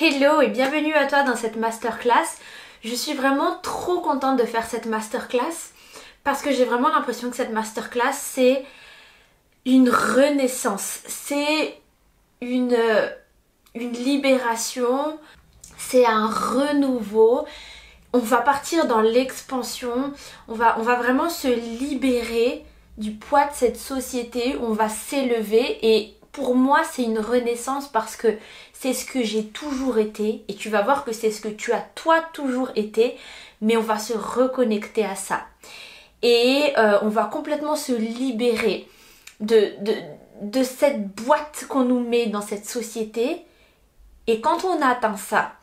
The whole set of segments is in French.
Hello et bienvenue à toi dans cette masterclass. Je suis vraiment trop contente de faire cette masterclass parce que j'ai vraiment l'impression que cette masterclass c'est une renaissance, c'est une, une libération, c'est un renouveau. On va partir dans l'expansion, on va, on va vraiment se libérer du poids de cette société, on va s'élever et pour moi c'est une renaissance parce que c'est ce que j'ai toujours été et tu vas voir que c'est ce que tu as toi toujours été mais on va se reconnecter à ça et euh, on va complètement se libérer de, de, de cette boîte qu'on nous met dans cette société et quand on atteint ça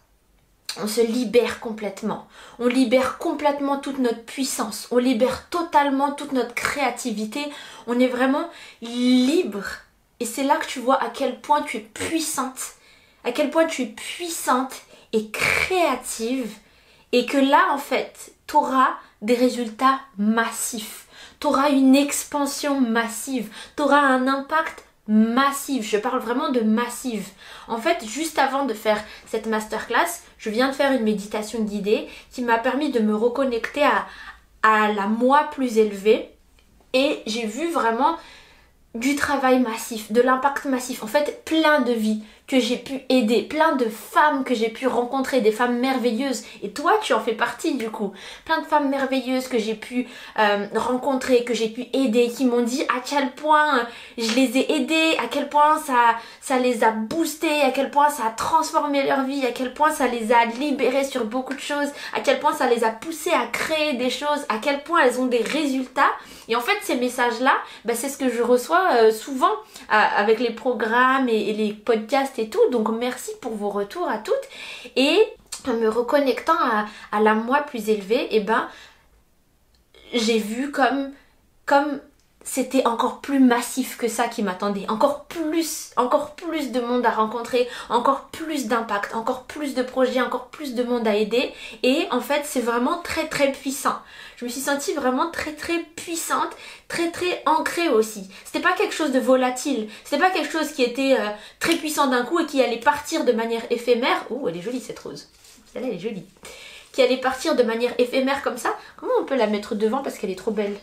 on se libère complètement. On libère complètement toute notre puissance. On libère totalement toute notre créativité. On est vraiment libre. Et c'est là que tu vois à quel point tu es puissante. À quel point tu es puissante et créative. Et que là, en fait, tu auras des résultats massifs. Tu auras une expansion massive. Tu auras un impact massive, je parle vraiment de massive. En fait, juste avant de faire cette masterclass, je viens de faire une méditation guidée qui m'a permis de me reconnecter à, à la moi plus élevée et j'ai vu vraiment du travail massif, de l'impact massif, en fait plein de vies que j'ai pu aider, plein de femmes que j'ai pu rencontrer, des femmes merveilleuses. Et toi, tu en fais partie du coup. Plein de femmes merveilleuses que j'ai pu euh, rencontrer, que j'ai pu aider, qui m'ont dit à quel point je les ai aidées, à quel point ça, ça les a boostés, à quel point ça a transformé leur vie, à quel point ça les a libérées sur beaucoup de choses, à quel point ça les a poussées à créer des choses, à quel point elles ont des résultats. Et en fait, ces messages-là, bah, c'est ce que je reçois euh, souvent avec les programmes et les podcasts et tout. Donc merci pour vos retours à toutes. Et en me reconnectant à, la moi plus élevée, et eh ben j'ai vu comme comme c'était encore plus massif que ça qui m'attendait. Encore plus, encore plus de monde à rencontrer, encore plus d'impact, encore plus de projets, encore plus de monde à aider. Et en fait, c'est vraiment très très puissant. Je me suis sentie vraiment très très puissante, très très ancrée aussi. C'était pas quelque chose de volatile, c'était pas quelque chose qui était euh, très puissant d'un coup et qui allait partir de manière éphémère. Oh, elle est jolie cette rose. Elle est jolie. Qui allait partir de manière éphémère comme ça. Comment on peut la mettre devant parce qu'elle est trop belle?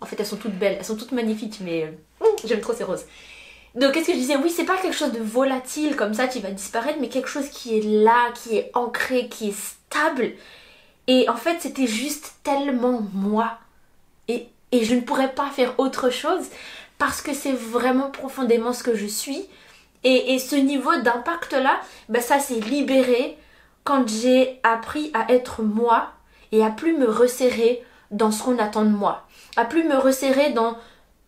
En fait, elles sont toutes belles, elles sont toutes magnifiques, mais euh, j'aime trop ces roses. Donc, qu'est-ce que je disais? Oui, c'est pas quelque chose de volatile comme ça qui va disparaître, mais quelque chose qui est là, qui est ancré, qui est stable. Et en fait, c'était juste tellement moi. Et, et je ne pourrais pas faire autre chose parce que c'est vraiment profondément ce que je suis. Et, et ce niveau d'impact-là, ben ça s'est libéré quand j'ai appris à être moi et à plus me resserrer dans ce qu'on attend de moi à plus me resserrer dans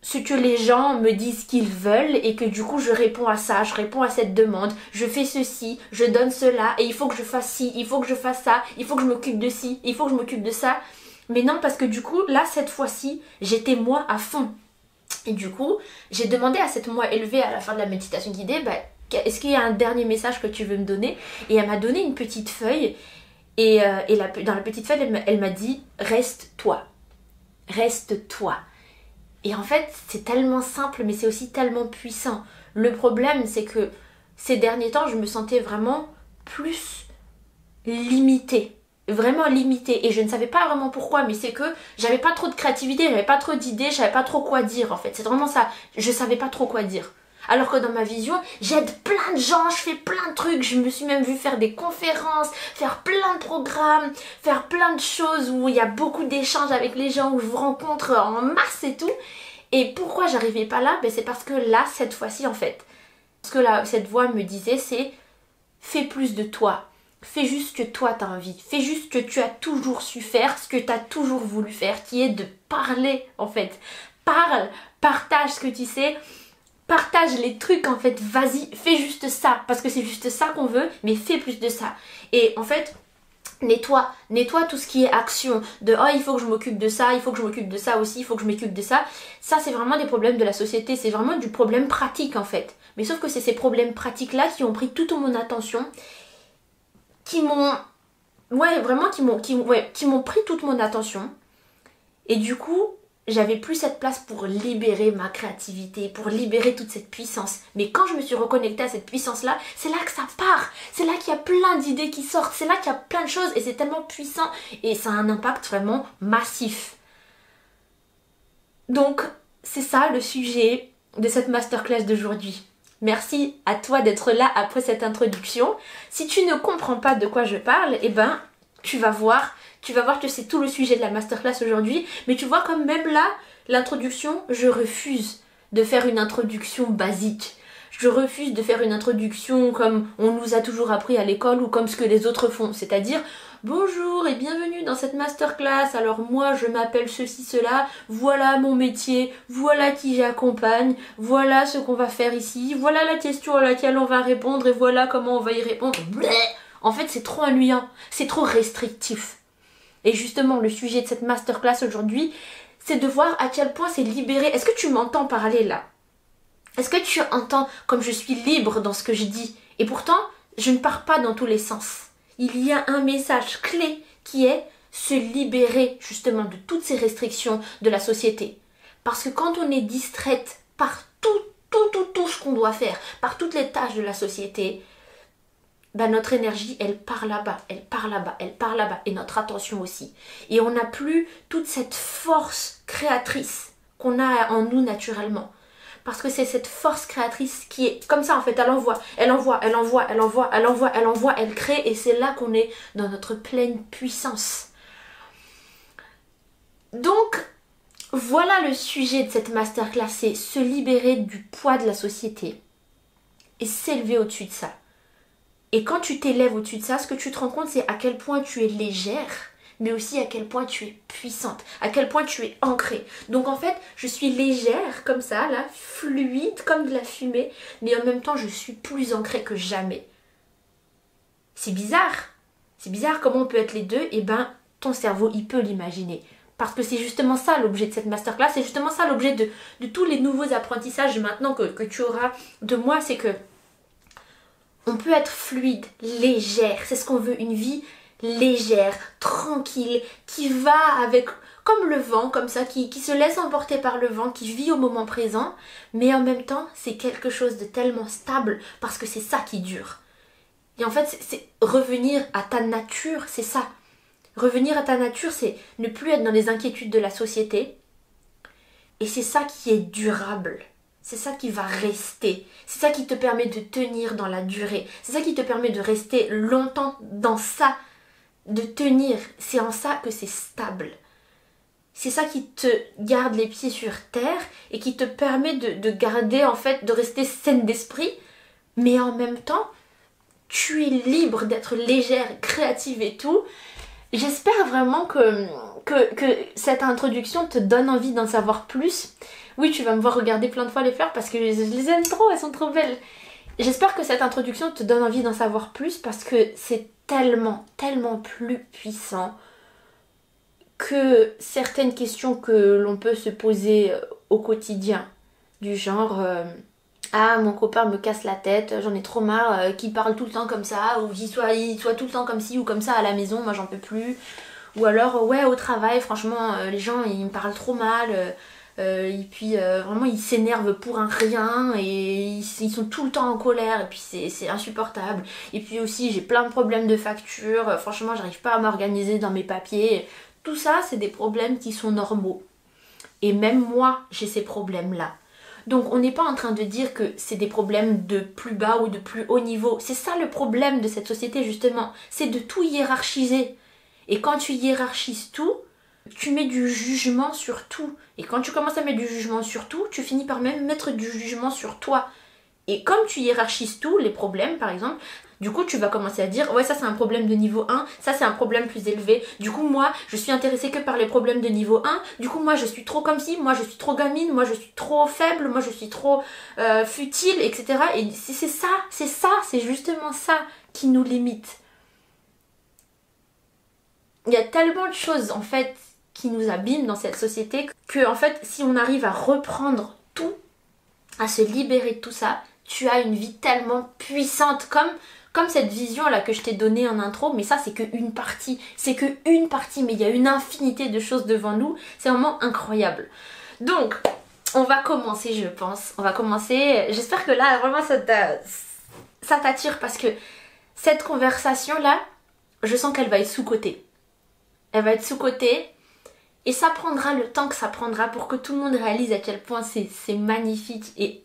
ce que les gens me disent qu'ils veulent et que du coup je réponds à ça, je réponds à cette demande, je fais ceci, je donne cela et il faut que je fasse ci, il faut que je fasse ça, il faut que je m'occupe de ci, il faut que je m'occupe de ça. Mais non parce que du coup là cette fois-ci j'étais moi à fond. Et du coup j'ai demandé à cette moi élevée à la fin de la méditation guidée, bah, est-ce qu'il y a un dernier message que tu veux me donner? Et elle m'a donné une petite feuille et, euh, et dans la petite feuille elle m'a dit reste toi reste toi. Et en fait, c'est tellement simple, mais c'est aussi tellement puissant. Le problème, c'est que ces derniers temps, je me sentais vraiment plus limitée. Vraiment limitée. Et je ne savais pas vraiment pourquoi, mais c'est que j'avais pas trop de créativité, j'avais pas trop d'idées, je savais pas trop quoi dire en fait. C'est vraiment ça. Je savais pas trop quoi dire. Alors que dans ma vision, j'aide plein de gens, je fais plein de trucs, je me suis même vue faire des conférences, faire plein de programmes, faire plein de choses où il y a beaucoup d'échanges avec les gens, où je vous rencontre en masse et tout. Et pourquoi j'arrivais pas là? Ben C'est parce que là, cette fois-ci en fait, ce que là, cette voix me disait, c'est fais plus de toi. Fais juste que toi t'as envie. Fais juste que tu as toujours su faire, ce que tu as toujours voulu faire, qui est de parler en fait. Parle, partage ce que tu sais partage les trucs en fait, vas-y, fais juste ça, parce que c'est juste ça qu'on veut, mais fais plus de ça. Et en fait, nettoie, nettoie tout ce qui est action, de oh il faut que je m'occupe de ça, il faut que je m'occupe de ça aussi, il faut que je m'occupe de ça. Ça c'est vraiment des problèmes de la société, c'est vraiment du problème pratique en fait. Mais sauf que c'est ces problèmes pratiques là qui ont pris toute mon attention, qui m'ont ouais vraiment qui m'ont qui, qui pris toute mon attention. Et du coup, j'avais plus cette place pour libérer ma créativité, pour libérer toute cette puissance. Mais quand je me suis reconnectée à cette puissance-là, c'est là que ça part. C'est là qu'il y a plein d'idées qui sortent. C'est là qu'il y a plein de choses et c'est tellement puissant et ça a un impact vraiment massif. Donc, c'est ça le sujet de cette masterclass d'aujourd'hui. Merci à toi d'être là après cette introduction. Si tu ne comprends pas de quoi je parle, eh ben, tu vas voir tu vas voir que c'est tout le sujet de la masterclass aujourd'hui. Mais tu vois, comme même là, l'introduction, je refuse de faire une introduction basique. Je refuse de faire une introduction comme on nous a toujours appris à l'école ou comme ce que les autres font. C'est-à-dire, bonjour et bienvenue dans cette masterclass. Alors moi, je m'appelle ceci, cela. Voilà mon métier. Voilà qui j'accompagne. Voilà ce qu'on va faire ici. Voilà la question à laquelle on va répondre et voilà comment on va y répondre. En fait, c'est trop ennuyant. C'est trop restrictif. Et justement, le sujet de cette masterclass aujourd'hui, c'est de voir à quel point c'est libéré. Est-ce que tu m'entends parler là? Est-ce que tu entends comme je suis libre dans ce que je dis? Et pourtant, je ne pars pas dans tous les sens. Il y a un message clé qui est se libérer justement de toutes ces restrictions de la société. Parce que quand on est distraite par tout, tout, tout, tout ce qu'on doit faire, par toutes les tâches de la société, bah, notre énergie, elle part là-bas, elle part là-bas, elle part là-bas, et notre attention aussi. Et on n'a plus toute cette force créatrice qu'on a en nous naturellement. Parce que c'est cette force créatrice qui est comme ça en fait, elle envoie, elle envoie, elle envoie, elle envoie, elle envoie, elle envoie, elle crée, et c'est là qu'on est dans notre pleine puissance. Donc, voilà le sujet de cette masterclass, c'est se libérer du poids de la société et s'élever au-dessus de ça. Et quand tu t'élèves au-dessus de ça, ce que tu te rends compte, c'est à quel point tu es légère, mais aussi à quel point tu es puissante, à quel point tu es ancrée. Donc en fait, je suis légère comme ça, là, fluide comme de la fumée, mais en même temps, je suis plus ancrée que jamais. C'est bizarre. C'est bizarre comment on peut être les deux, eh ben ton cerveau, il peut l'imaginer. Parce que c'est justement ça l'objet de cette masterclass, c'est justement ça l'objet de, tous les nouveaux apprentissages maintenant que tu auras de moi, c'est que on peut être fluide, légère. C'est ce qu'on veut, une vie légère, tranquille, qui va avec comme le vent, comme ça, qui, qui, se laisse emporter par le vent, qui vit au moment présent, mais en même temps, c'est quelque chose de tellement stable parce que c'est ça qui dure. Et en fait, c'est revenir à ta nature, c'est ça. Revenir à ta nature, c'est ne plus être dans les inquiétudes de la société. Et c'est ça qui est durable. C'est ça qui va rester. C'est ça qui te permet de tenir dans la durée. C'est ça qui te permet de rester longtemps dans ça, de tenir. C'est en ça que c'est stable. C'est ça qui te garde les pieds sur terre et qui te permet de, de garder, en fait, de rester saine d'esprit, mais en même temps, tu es libre d'être légère, créative et tout. J'espère vraiment que, que cette introduction te donne envie d'en savoir plus oui, tu vas me voir regarder plein de fois les fleurs parce que je les aime trop, elles sont trop belles. J'espère que cette introduction te donne envie d'en savoir plus parce que c'est tellement, tellement plus puissant que certaines questions que l'on peut se poser euh, au quotidien. Du genre, euh, ah mon copain me casse la tête, j'en ai trop marre euh, qu'il parle tout le temps comme ça, ou qu'il soit, soit tout le temps comme ci ou comme ça à la maison, moi j'en peux plus. Ou alors, ouais, au travail, franchement, les gens ils me parlent trop mal euh, et puis euh, vraiment ils s'énervent pour un rien et ils, sont tout le temps en colère et puis c'est insupportable. Et puis aussi j'ai plein de problèmes de facture, euh, franchement j'arrive pas à m'organiser dans mes papiers. Tout ça c'est des problèmes qui sont normaux. Et même moi j'ai ces problèmes là. Donc on n'est pas en train de dire que c'est des problèmes de plus bas ou de plus haut niveau. C'est ça le problème de cette société justement, c'est de tout hiérarchiser. Et quand tu hiérarchises tout, tu mets du jugement sur tout. Et quand tu commences à mettre du jugement sur tout, tu finis par même mettre du jugement sur toi. Et comme tu hiérarchises tout, les problèmes par exemple, du coup tu vas commencer à dire ouais ça c'est un problème de niveau 1, ça c'est un problème plus élevé. Du coup moi je suis intéressée que par les problèmes de niveau 1. Du coup moi je suis trop comme si, moi je suis trop gamine, moi je suis trop faible, moi je suis trop euh, futile, etc. Et c'est ça, c'est ça, c'est justement ça qui nous limite. Il y a tellement de choses en fait qui nous abîme dans cette société que en fait si on arrive à reprendre tout, à se libérer de tout ça, tu as une vie tellement puissante comme Comme cette vision là que je t'ai donnée en intro, mais ça c'est que une partie, c'est que une partie, mais il y a une infinité de choses devant nous, c'est vraiment incroyable. Donc, on va commencer, je pense. On va commencer. J'espère que là, vraiment, ça t'attire parce que cette conversation-là, je sens qu'elle va être sous-cotée. Elle va être sous-cotée et ça prendra le temps que ça prendra pour que tout le monde réalise à quel point c'est magnifique et,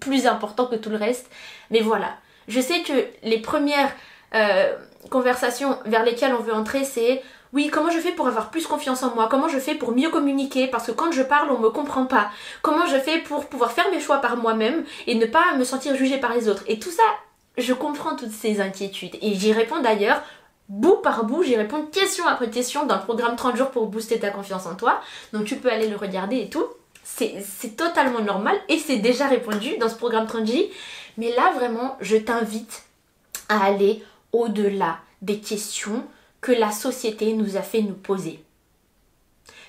plus important que tout le reste. Mais voilà, je sais que les premières euh, conversations vers lesquelles on veut entrer, c'est oui, comment je fais pour avoir plus confiance en moi? Comment je fais pour mieux communiquer? Parce que quand je parle, on me comprend pas. Comment je fais pour pouvoir faire mes choix par moi-même et ne pas me sentir jugée par les autres? Et tout ça, je comprends toutes ces inquiétudes. Et j'y réponds d'ailleurs bout par bout, j'y réponds question après question dans le programme 30 jours pour booster ta confiance en toi. Donc tu peux aller le regarder et tout. C'est totalement normal et c'est déjà répondu dans ce programme 30J. Mais là vraiment, je t'invite à aller au-delà des questions que la société nous a fait nous poser.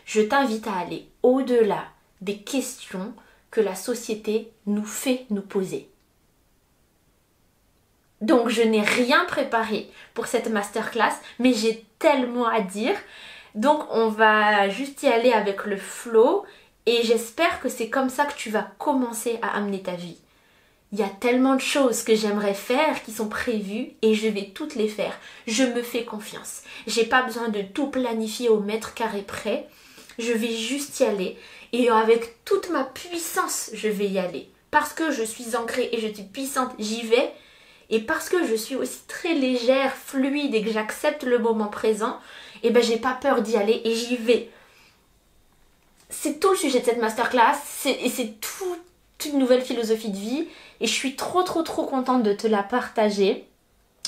Je t'invite à aller au-delà des questions que la société nous fait nous poser. Donc je n'ai rien préparé pour cette masterclass, mais j'ai tellement à dire. Donc on va juste y aller avec le flow et j'espère que c'est comme ça que tu vas commencer à amener ta vie. Il y a tellement de choses que j'aimerais faire qui sont prévues et je vais toutes les faire. Je me fais confiance. J'ai pas besoin de tout planifier au mètre carré près. Je vais juste y aller et avec toute ma puissance, je vais y aller. Parce que je suis ancrée et je suis puissante, j'y vais. Et parce que je suis aussi très légère, fluide et que j'accepte le moment présent, et eh ben j'ai pas peur d'y aller et j'y vais. C'est tout le sujet de cette masterclass et c'est toute une nouvelle philosophie de vie et je suis trop trop trop contente de te la partager.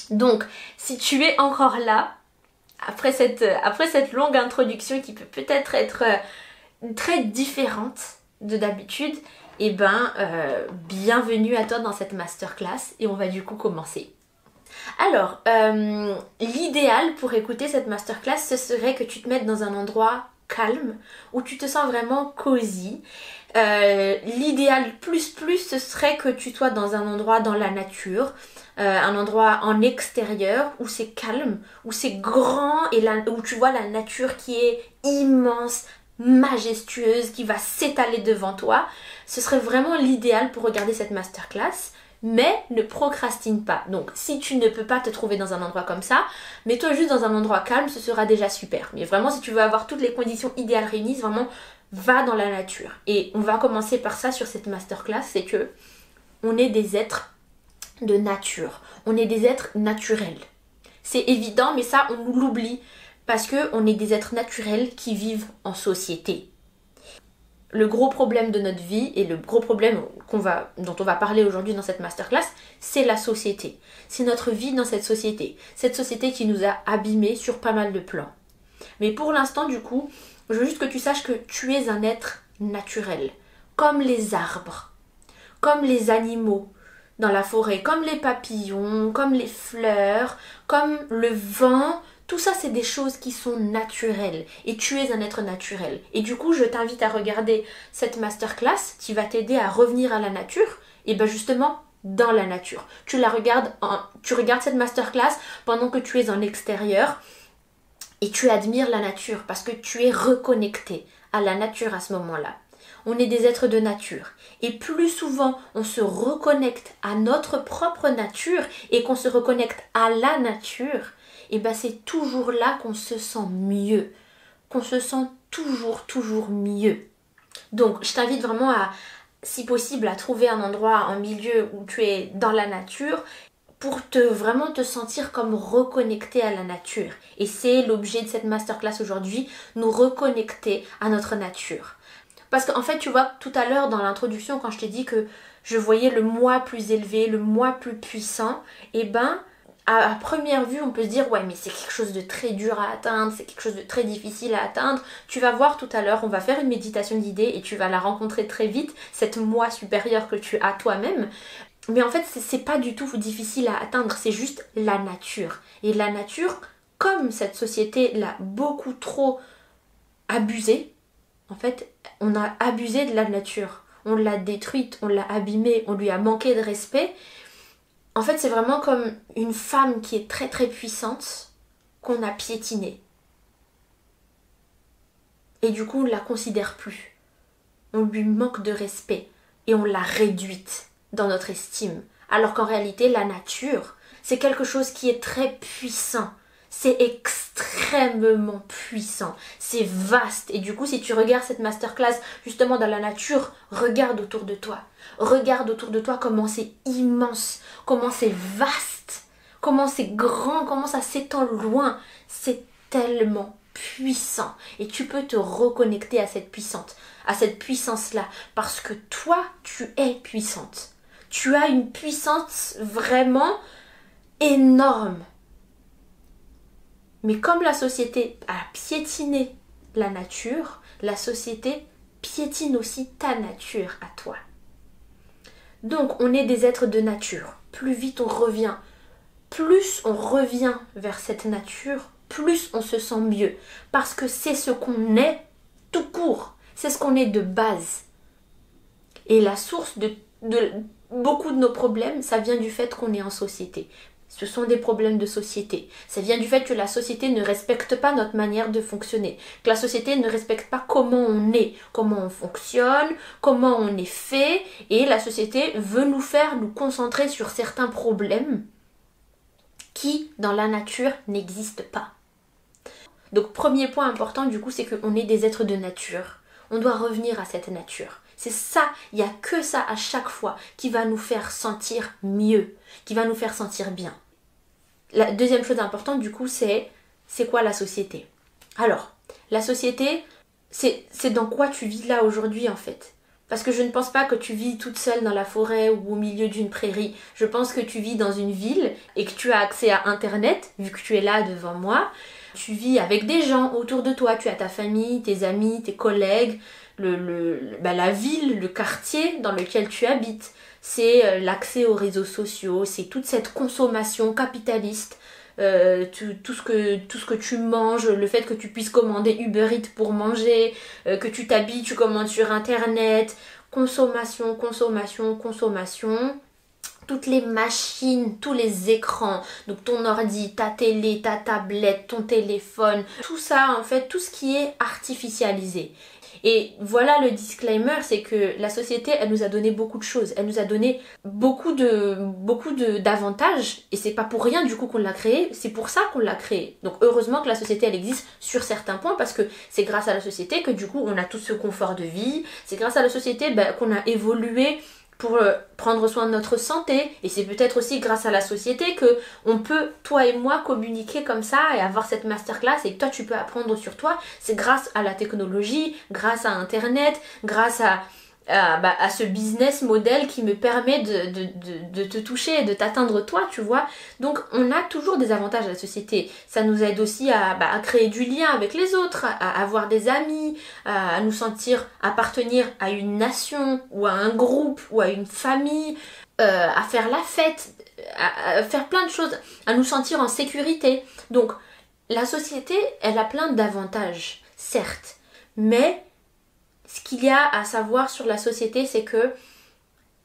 Donc, si tu es encore là, après cette, après cette longue introduction qui peut peut-être être, euh, très différente de d'habitude, eh ben, euh, bienvenue à toi dans cette masterclass et on va du coup commencer. Alors, euh, l'idéal pour écouter cette masterclass, ce serait que tu te mettes dans un endroit calme, où tu te sens vraiment cosy euh, l'idéal plus plus ce serait que tu sois dans un endroit dans la nature, un endroit en extérieur où c'est calme, où c'est grand et où tu vois la nature qui est immense, majestueuse, qui va s'étaler devant toi. Ce serait vraiment l'idéal pour regarder cette masterclass. Mais ne procrastine pas. Donc, si tu ne peux pas te trouver dans un endroit comme ça, mets-toi juste dans un endroit calme, ce sera déjà super. Mais vraiment, si tu veux avoir toutes les conditions idéales réunies, vraiment va dans la nature. Et on va commencer par ça sur cette masterclass, c'est que on est des êtres de nature. On est des êtres naturels. C'est évident, mais ça, on l'oublie parce que on est des êtres naturels qui vivent en société. Le gros problème de notre vie et le gros problème dont on va parler aujourd'hui dans cette masterclass, c'est la société. C'est notre vie dans cette société. Cette société qui nous a abîmés sur pas mal de plans. Mais pour l'instant, du coup, je veux juste que tu saches que tu es un être naturel, comme les arbres, comme les animaux dans la forêt, comme les papillons, comme les fleurs, comme le vent. Tout ça, c'est des choses qui sont naturelles. Et tu es un être naturel. Et du coup, je t'invite à regarder cette masterclass qui va t'aider à revenir à la nature. Et bien justement, dans la nature. Tu la regardes, tu regardes cette masterclass pendant que tu es en extérieur et tu admires la nature parce que tu es reconnecté à la nature à ce moment-là. On est des êtres de nature. Et plus souvent on se reconnecte à notre propre nature et qu'on se reconnecte à la nature, et eh ben c'est toujours là qu'on se sent mieux. Qu'on se sent toujours, toujours mieux. Donc je t'invite vraiment à, si possible, à trouver un endroit, un milieu où tu es dans la nature pour te vraiment te sentir comme reconnecté à la nature. Et c'est l'objet de cette masterclass aujourd'hui, nous reconnecter à notre nature. Parce qu'en fait, tu vois, tout à l'heure dans l'introduction, quand je t'ai dit que je voyais le moi plus élevé, le moi plus puissant, et eh ben, à, première vue, on peut se dire, ouais, mais c'est quelque chose de très dur à atteindre, c'est quelque chose de très difficile à atteindre. Tu vas voir tout à l'heure, on va faire une méditation d'idées et tu vas la rencontrer très vite, cette moi supérieure que tu as toi-même. Mais en fait, c'est pas du tout difficile à atteindre, c'est juste la nature. Et la nature, comme cette société l'a beaucoup trop abusée, en fait, on a abusé de la nature. On l'a détruite, on l'a abîmée, on lui a manqué de respect. En fait, c'est vraiment comme une femme qui est très très puissante qu'on a piétinée. Et du coup, on ne la considère plus. On lui manque de respect et on l'a réduite dans notre estime. Alors qu'en réalité, la nature, c'est quelque chose qui est très puissant. C'est extrêmement puissant. C'est vaste. Et du coup, si tu regardes cette masterclass justement dans la nature, regarde autour de toi. Regarde autour de toi comment c'est immense, comment c'est vaste, comment c'est grand, comment ça s'étend loin. C'est tellement puissant. Et tu peux te reconnecter à cette puissante, à cette puissance-là. Parce que toi, tu es puissante. Tu as une puissance vraiment énorme. Mais comme la société a piétiné la nature, la société piétine aussi ta nature à toi. Donc on est des êtres de nature. Plus vite on revient, plus on revient vers cette nature, plus on se sent mieux. Parce que c'est ce qu'on est tout court. C'est ce qu'on est de base. Et la source de, beaucoup de nos problèmes, ça vient du fait qu'on est en société. Ce sont des problèmes de société. Ça vient du fait que la société ne respecte pas notre manière de fonctionner, que la société ne respecte pas comment on est, comment on fonctionne, comment on est fait, et la société veut nous faire nous concentrer sur certains problèmes qui, dans la nature, n'existent pas. Donc premier point important du coup, c'est qu'on est des êtres de nature. On doit revenir à cette nature. C'est ça, il n'y a que ça à chaque fois qui va nous faire sentir mieux, qui va nous faire sentir bien. La deuxième chose importante du coup, c'est c'est quoi la société? Alors, la société, c'est dans quoi tu vis là aujourd'hui en fait? Parce que je ne pense pas que tu vis toute seule dans la forêt ou au milieu d'une prairie. Je pense que tu vis dans une ville et que tu as accès à Internet, vu que tu es là devant moi. Tu vis avec des gens autour de toi. Tu as ta famille, tes amis, tes collègues, le, bah, la ville, le quartier dans lequel tu habites. C'est euh, l'accès aux réseaux sociaux, c'est toute cette consommation capitaliste. Euh, tout, ce que, tout ce que tu manges, le fait que tu puisses commander Uber Eats pour manger, euh, que tu t'habilles, tu commandes sur Internet, consommation, consommation, consommation toutes les machines, tous les écrans, donc ton ordi, ta télé, ta tablette, ton téléphone, tout ça en fait, tout ce qui est artificialisé. Et voilà le disclaimer, c'est que la société, elle nous a donné beaucoup de choses, elle nous a donné beaucoup de beaucoup d'avantages, et c'est pas pour rien du coup qu'on l'a créé, c'est pour ça qu'on l'a créé. Donc heureusement que la société elle existe sur certains points, parce que c'est grâce à la société que du coup on a tout ce confort de vie, c'est grâce à la société ben, qu'on a évolué pour euh, prendre soin de notre santé. Et c'est peut-être aussi grâce à la société que on peut toi et moi communiquer comme ça et avoir cette masterclass. Et que toi tu peux apprendre sur toi. C'est grâce à la technologie grâce à internet grâce à bah, à, ce business model qui me permet de, te toucher de t'atteindre toi, tu vois. Donc on a toujours des avantages à la société. Ça nous aide aussi à, bah, créer du lien avec les autres, à, avoir des amis, à, nous sentir appartenir à une nation ou à un groupe ou à une famille, euh, à faire la fête, à faire plein de choses, à nous sentir en sécurité. Donc la société, elle a plein d'avantages, certes, mais ce qu'il y a à savoir sur la société, c'est que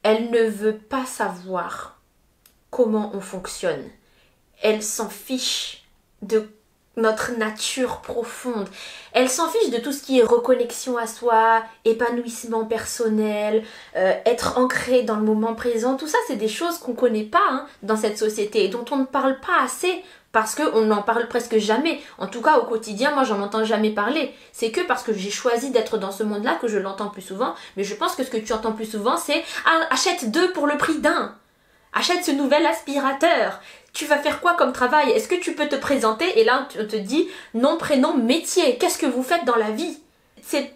elle ne veut pas savoir comment on fonctionne. Elle s'en fiche de notre nature profonde. Elle s'en fiche de tout ce qui est reconnexion à soi, épanouissement personnel, euh, être ancré dans le moment présent. Tout ça, c'est des choses qu'on ne connaît pas hein, dans cette société et dont on ne parle pas assez parce qu'on n'en parle presque jamais. En tout cas, au quotidien, moi, j'en entends jamais parler. C'est que parce que j'ai choisi d'être dans ce monde-là que je l'entends plus souvent. Mais je pense que ce que tu entends plus souvent, c'est ah, achète deux pour le prix d'un. Achète ce nouvel aspirateur. Tu vas faire quoi comme travail? Est-ce que tu peux te présenter? Et là, on te dit nom, prénom, métier. Qu'est-ce que vous faites dans la vie? C'est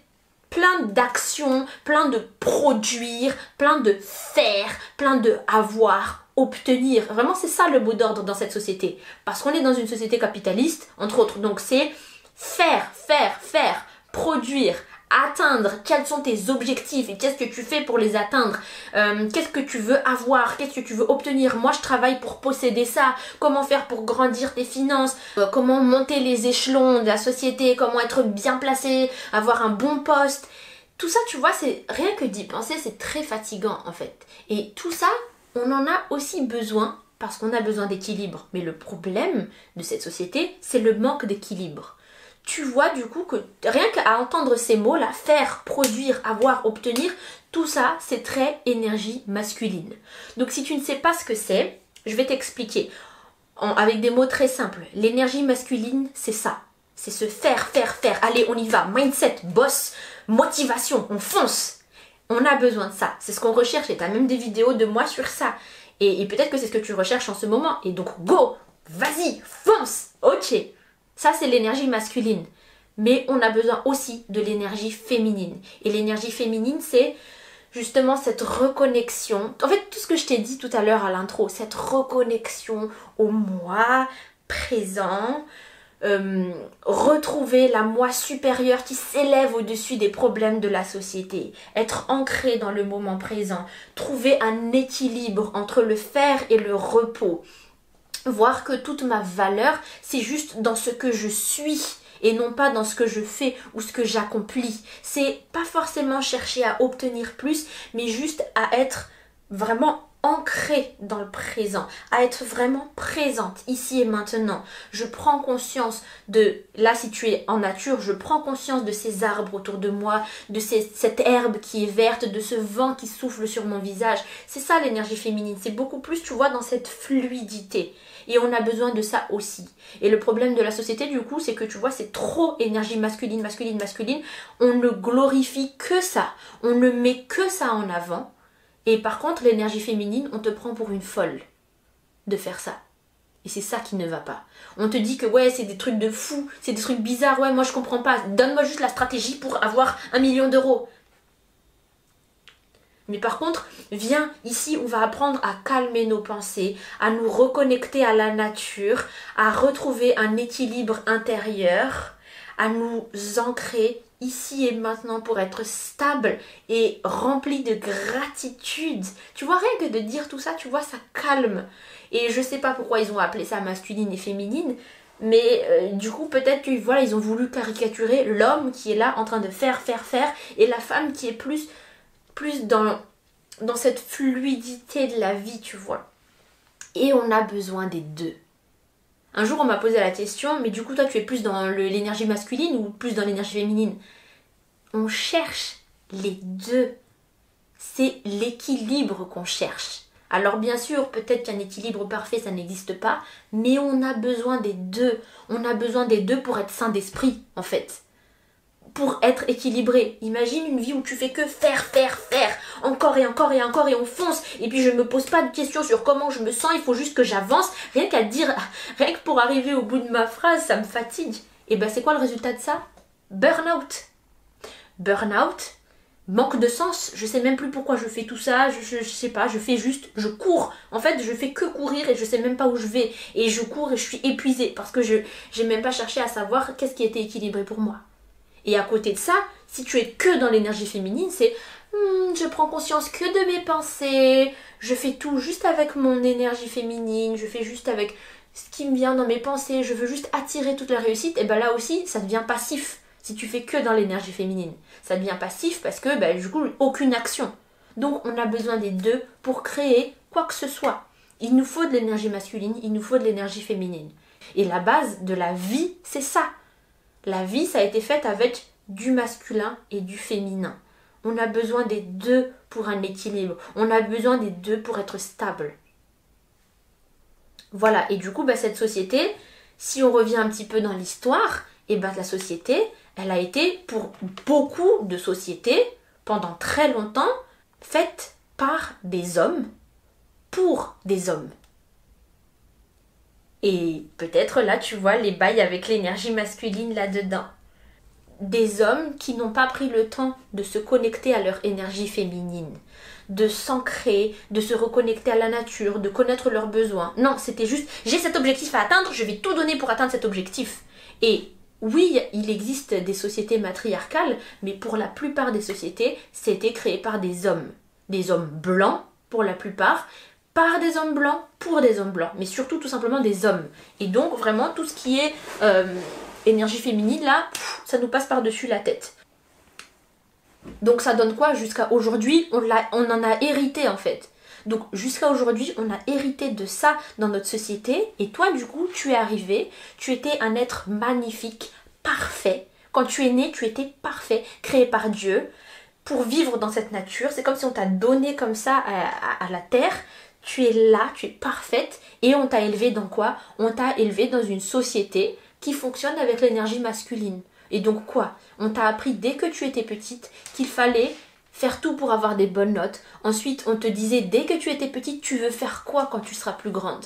plein d'actions, plein de produire, plein de faire, plein de avoir, obtenir. Vraiment, c'est ça le mot d'ordre dans cette société. Parce qu'on est dans une société capitaliste, entre autres. Donc c'est faire, faire, faire, produire, atteindre, quels sont tes objectifs et qu'est-ce que tu fais pour les atteindre, euh, qu'est-ce que tu veux avoir, qu'est-ce que tu veux obtenir? Moi, je travaille pour posséder ça, comment faire pour grandir tes finances, euh, comment monter les échelons de la société, comment être bien placé, avoir un bon poste? Tout ça, tu vois, c'est rien que d'y penser, c'est très fatigant en fait. Et tout ça, on en a aussi besoin parce qu'on a besoin d'équilibre. Mais le problème de cette société, c'est le manque d'équilibre. Tu vois du coup que rien qu'à entendre ces mots-là, faire, produire, avoir, obtenir, tout ça, c'est très énergie masculine. Donc si tu ne sais pas ce que c'est, je vais t'expliquer avec des mots très simples. L'énergie masculine, c'est ça. C'est se faire, faire, faire. Allez, on y va. Mindset, boss, motivation, on fonce. On a besoin de ça. C'est ce qu'on recherche. Et tu as même des vidéos de moi sur ça. Et, peut-être que c'est ce que tu recherches en ce moment. Et donc, go, vas-y, fonce. Ok. Ça, c'est l'énergie masculine. Mais on a besoin aussi de l'énergie féminine. Et l'énergie féminine, c'est justement cette reconnexion. En fait, tout ce que je t'ai dit tout à l'heure à l'intro, cette reconnexion au moi présent, euh, retrouver la moi supérieure qui s'élève au-dessus des problèmes de la société, être ancré dans le moment présent, trouver un équilibre entre le faire et le repos, voir que toute ma valeur, c'est juste dans ce que je suis et non pas dans ce que je fais ou ce que j'accomplis. C'est pas forcément chercher à obtenir plus, mais juste à être vraiment ancrée dans le présent, à être vraiment présente ici et maintenant. Je prends conscience de, là si tu es en nature, je prends conscience de ces arbres autour de moi, de cette herbe qui est verte, de ce vent qui souffle sur mon visage. C'est ça l'énergie féminine, c'est beaucoup plus, tu vois, dans cette fluidité. Et on a besoin de ça aussi. Et le problème de la société, du coup, c'est que tu vois, c'est trop énergie masculine, masculine, masculine. On ne glorifie que ça. On ne met que ça en avant. Et par contre, l'énergie féminine, on te prend pour une folle de faire ça. Et c'est ça qui ne va pas. On te dit que ouais, c'est des trucs de fou, c'est des trucs bizarres, ouais, moi je comprends pas. Donne-moi juste la stratégie pour avoir un million d'euros. Mais par contre, viens ici, on va apprendre à calmer nos pensées, à nous reconnecter à la nature, à retrouver un équilibre intérieur, à nous ancrer ici et maintenant pour être stable et rempli de gratitude. Tu vois, rien que de dire tout ça, tu vois, ça calme. Et je sais pas pourquoi ils ont appelé ça masculine et féminine, mais euh, du coup, peut-être que voilà, ils ont voulu caricaturer l'homme qui est là en train de faire, faire, faire, et la femme qui est plus, plus dans, dans cette fluidité de la vie, tu vois. Et on a besoin des deux. Un jour, on m'a posé la question, mais du coup, toi, tu es plus dans l'énergie masculine ou plus dans l'énergie féminine? On cherche les deux. C'est l'équilibre qu'on cherche. Alors bien sûr, peut-être qu'un équilibre parfait, ça n'existe pas, mais on a besoin des deux. On a besoin des deux pour être sain d'esprit, en fait pour être équilibré. Imagine une vie où tu fais que faire, faire, faire, encore et encore et encore et on fonce. Et puis je me pose pas de questions sur comment je me sens, il faut juste que j'avance. Rien qu'à dire, rien que pour arriver au bout de ma phrase, ça me fatigue. Et ben c'est quoi le résultat de ça? Burnout. Burnout, manque de sens. Je sais même plus pourquoi je fais tout ça. Je, je, sais pas. Je fais juste, je cours. En fait, je fais que courir et je sais même pas où je vais. Et je cours et je suis épuisée parce que je j'ai même pas cherché à savoir qu'est-ce qui était équilibré pour moi. Et à côté de ça, si tu es que dans l'énergie féminine, c'est hmm, je prends conscience que de mes pensées, je fais tout juste avec mon énergie féminine, je fais juste avec ce qui me vient dans mes pensées, je veux juste attirer toute la réussite, et ben là aussi, ça devient passif. Si tu fais que dans l'énergie féminine, ça devient passif parce que ben, du coup, aucune action. Donc on a besoin des deux pour créer quoi que ce soit. Il nous faut de l'énergie masculine, il nous faut de l'énergie féminine. Et la base de la vie, c'est ça. La vie, ça a été faite avec du masculin et du féminin. On a besoin des deux pour un équilibre. On a besoin des deux pour être stable. Voilà, et du coup, bah, cette société, si on revient un petit peu dans l'histoire, et eh ben, la société, elle a été, pour beaucoup de sociétés, pendant très longtemps, faite par des hommes, pour des hommes. Et peut-être là, tu vois les bails avec l'énergie masculine là-dedans. Des hommes qui n'ont pas pris le temps de se connecter à leur énergie féminine, de s'ancrer, de se reconnecter à la nature, de connaître leurs besoins. Non, c'était juste j'ai cet objectif à atteindre, je vais tout donner pour atteindre cet objectif. Et oui, il existe des sociétés matriarcales, mais pour la plupart des sociétés, c'était créé par des hommes. Des hommes blancs, pour la plupart, par des hommes blancs pour des hommes blancs, mais surtout tout simplement des hommes. Et donc vraiment tout ce qui est euh, énergie féminine là, ça nous passe par-dessus la tête. Donc ça donne quoi jusqu'à aujourd'hui? On, on en a hérité en fait. Donc jusqu'à aujourd'hui, on a hérité de ça dans notre société. Et toi, du coup, tu es arrivé, tu étais un être magnifique, parfait. Quand tu es né, tu étais parfait, créé par Dieu pour vivre dans cette nature. C'est comme si on t'a donné comme ça à, la terre. Tu es là, tu es parfaite et on t'a élevé dans quoi? On t'a élevé dans une société qui fonctionne avec l'énergie masculine. Et donc quoi? On t'a appris dès que tu étais petite qu'il fallait faire tout pour avoir des bonnes notes. Ensuite, on te disait dès que tu étais petite, tu veux faire quoi quand tu seras plus grande?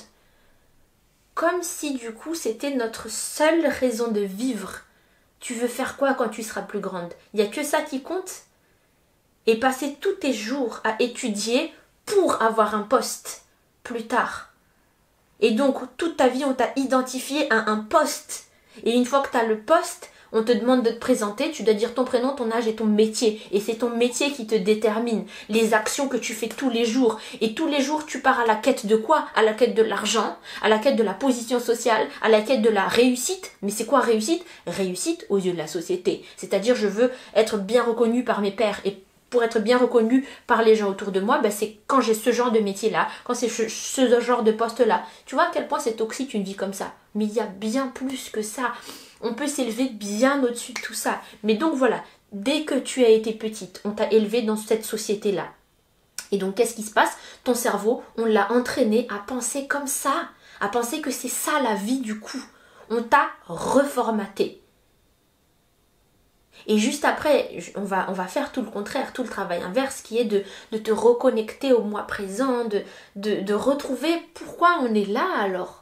Comme si du coup c'était notre seule raison de vivre. Tu veux faire quoi quand tu seras plus grande? Il n'y a que ça qui compte? Et passer tous tes jours à étudier pour avoir un poste plus tard. Et donc toute ta vie on t'a identifié à un poste. Et une fois que tu as le poste, on te demande de te présenter, tu dois dire ton prénom, ton âge et ton métier. Et c'est ton métier qui te détermine, les actions que tu fais tous les jours. Et tous les jours, tu pars à la quête de quoi? À la quête de l'argent, à la quête de la position sociale, à la quête de la réussite. Mais c'est quoi réussite? Réussite aux yeux de la société. C'est-à-dire, je veux être bien reconnu par mes pères et pour être bien reconnu par les gens autour de moi, ben c'est quand j'ai ce genre de métier-là, quand c'est ce, genre de poste-là. Tu vois à quel point c'est toxique une vie comme ça. Mais il y a bien plus que ça on peut s'élever bien au-dessus de tout ça. Mais donc voilà, dès que tu as été petite, on t'a élevé dans cette société-là. Et donc qu'est-ce qui se passe? Ton cerveau, on l'a entraîné à penser comme ça, à penser que c'est ça la vie du coup. On t'a reformaté. Et juste après, on va, faire tout le contraire, tout le travail inverse, qui est de, te reconnecter au mois présent, de, retrouver pourquoi on est là alors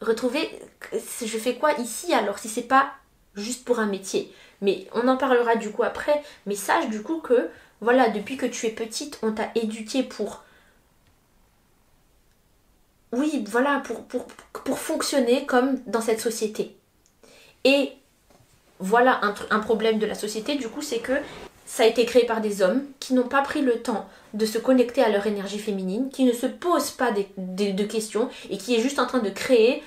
retrouver je fais quoi ici alors si c'est pas juste pour un métier. Mais on en parlera du coup après. Mais sache du coup que voilà, depuis que tu es petite, on t'a éduqué pour oui, voilà, pour, pour, pour, fonctionner comme dans cette société. Et voilà un, problème de la société, du coup, c'est que ça a été créé par des hommes qui n'ont pas pris le temps de se connecter à leur énergie féminine, qui ne se posent pas de questions et qui est juste en train de créer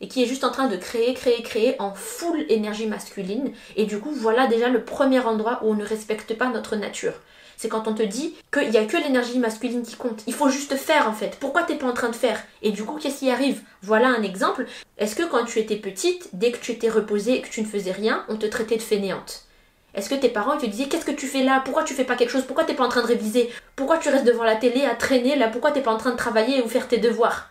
et qui est juste en train de créer, créer, créer en full énergie masculine. Et du coup, voilà déjà le premier endroit où on ne respecte pas notre nature. C'est quand on te dit qu'il n'y a que l'énergie masculine qui compte. Il faut juste faire en fait. Pourquoi t'es pas en train de faire? Et du coup, qu'est-ce qui arrive? Voilà un exemple. Est-ce que quand tu étais petite, dès que tu étais reposée et que tu ne faisais rien, on te traitait de fainéante? Est-ce que tes parents te disaient qu'est-ce que tu fais là? Pourquoi tu fais pas quelque chose? Pourquoi t'es pas en train de réviser? Pourquoi tu restes devant la télé à traîner là? Pourquoi t'es pas en train de travailler ou faire tes devoirs?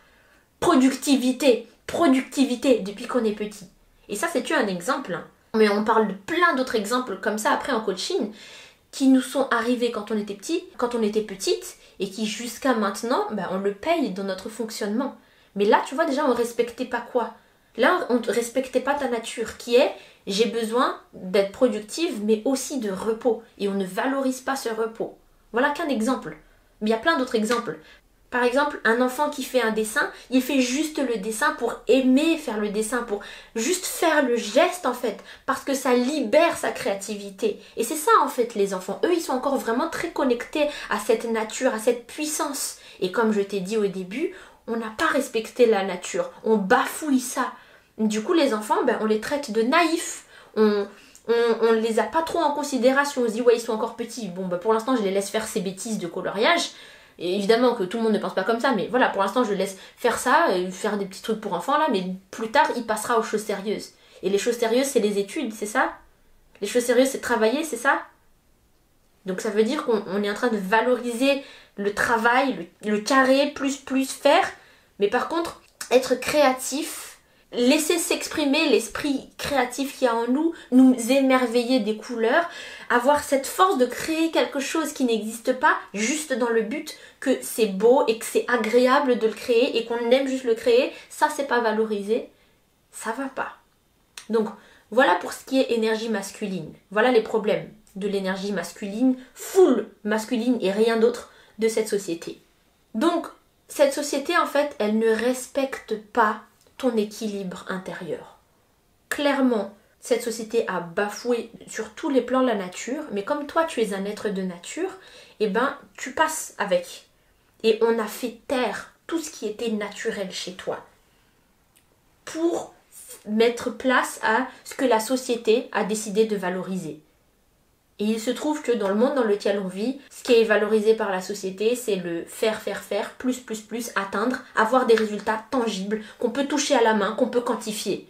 Productivité productivité depuis qu'on est petit. Et ça, c'est un exemple? Mais on parle de plein d'autres exemples comme ça après en coaching qui nous sont arrivés quand on était petit, quand on était petite, et qui jusqu'à maintenant, ben, on le paye dans notre fonctionnement. Mais là, tu vois, déjà, on respectait pas quoi? Là, on ne respectait pas ta nature, qui est j'ai besoin d'être productive, mais aussi de repos. Et on ne valorise pas ce repos. Voilà qu'un exemple. Mais il y a plein d'autres exemples. Par exemple, un enfant qui fait un dessin, il fait juste le dessin pour aimer faire le dessin, pour juste faire le geste en fait, parce que ça libère sa créativité. Et c'est ça en fait les enfants. Eux, ils sont encore vraiment très connectés à cette nature, à cette puissance. Et comme je t'ai dit au début, on n'a pas respecté la nature, on bafouille ça. Du coup, les enfants, ben, on les traite de naïfs. On, on, ne les a pas trop en considération. On se dit, ouais, ils sont encore petits. Bon, ben, pour l'instant, je les laisse faire ces bêtises de coloriage. Et évidemment que tout le monde ne pense pas comme ça, mais voilà, pour l'instant, je laisse faire ça, faire des petits trucs pour enfants là, mais plus tard, il passera aux choses sérieuses. Et les choses sérieuses, c'est les études, c'est ça? Les choses sérieuses, c'est travailler, c'est ça? Donc ça veut dire qu'on est en train de valoriser le travail, le carré, plus, plus, faire. Mais par contre, être créatif, laisser s'exprimer l'esprit créatif qu'il y a en nous, nous émerveiller des couleurs, avoir cette force de créer quelque chose qui n'existe pas juste dans le but que c'est beau et que c'est agréable de le créer et qu'on aime juste le créer, ça c'est pas valorisé, ça va pas. Donc voilà pour ce qui est énergie masculine. Voilà les problèmes de l'énergie masculine, full masculine et rien d'autre de cette société. Donc cette société en fait, elle ne respecte pas ton équilibre intérieur. Clairement, cette société a bafoué sur tous les plans la nature, mais comme toi tu es un être de nature, eh ben tu passes avec. Et on a fait taire tout ce qui était naturel chez toi pour mettre place à ce que la société a décidé de valoriser. Et il se trouve que dans le monde dans lequel on vit, ce qui est valorisé par la société, c'est le faire, faire, faire, plus, plus, plus, atteindre, avoir des résultats tangibles, qu'on peut toucher à la main, qu'on peut quantifier.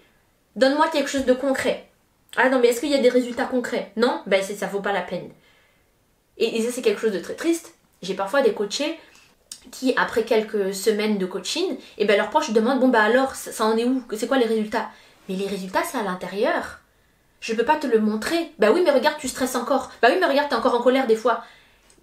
Donne-moi quelque chose de concret. Ah non, mais est-ce qu'il y a des résultats concrets? Non? Ben ça vaut pas la peine. Et, ça, c'est quelque chose de très triste. J'ai parfois des coachés qui, après quelques semaines de coaching, et eh ben leurs proches demandent Bon, bah alors, ça en est où? C'est quoi les résultats? Mais les résultats, c'est à l'intérieur. Je peux pas te le montrer. Bah oui, mais regarde, tu stresses encore. Bah oui, mais regarde, t'es encore en colère des fois.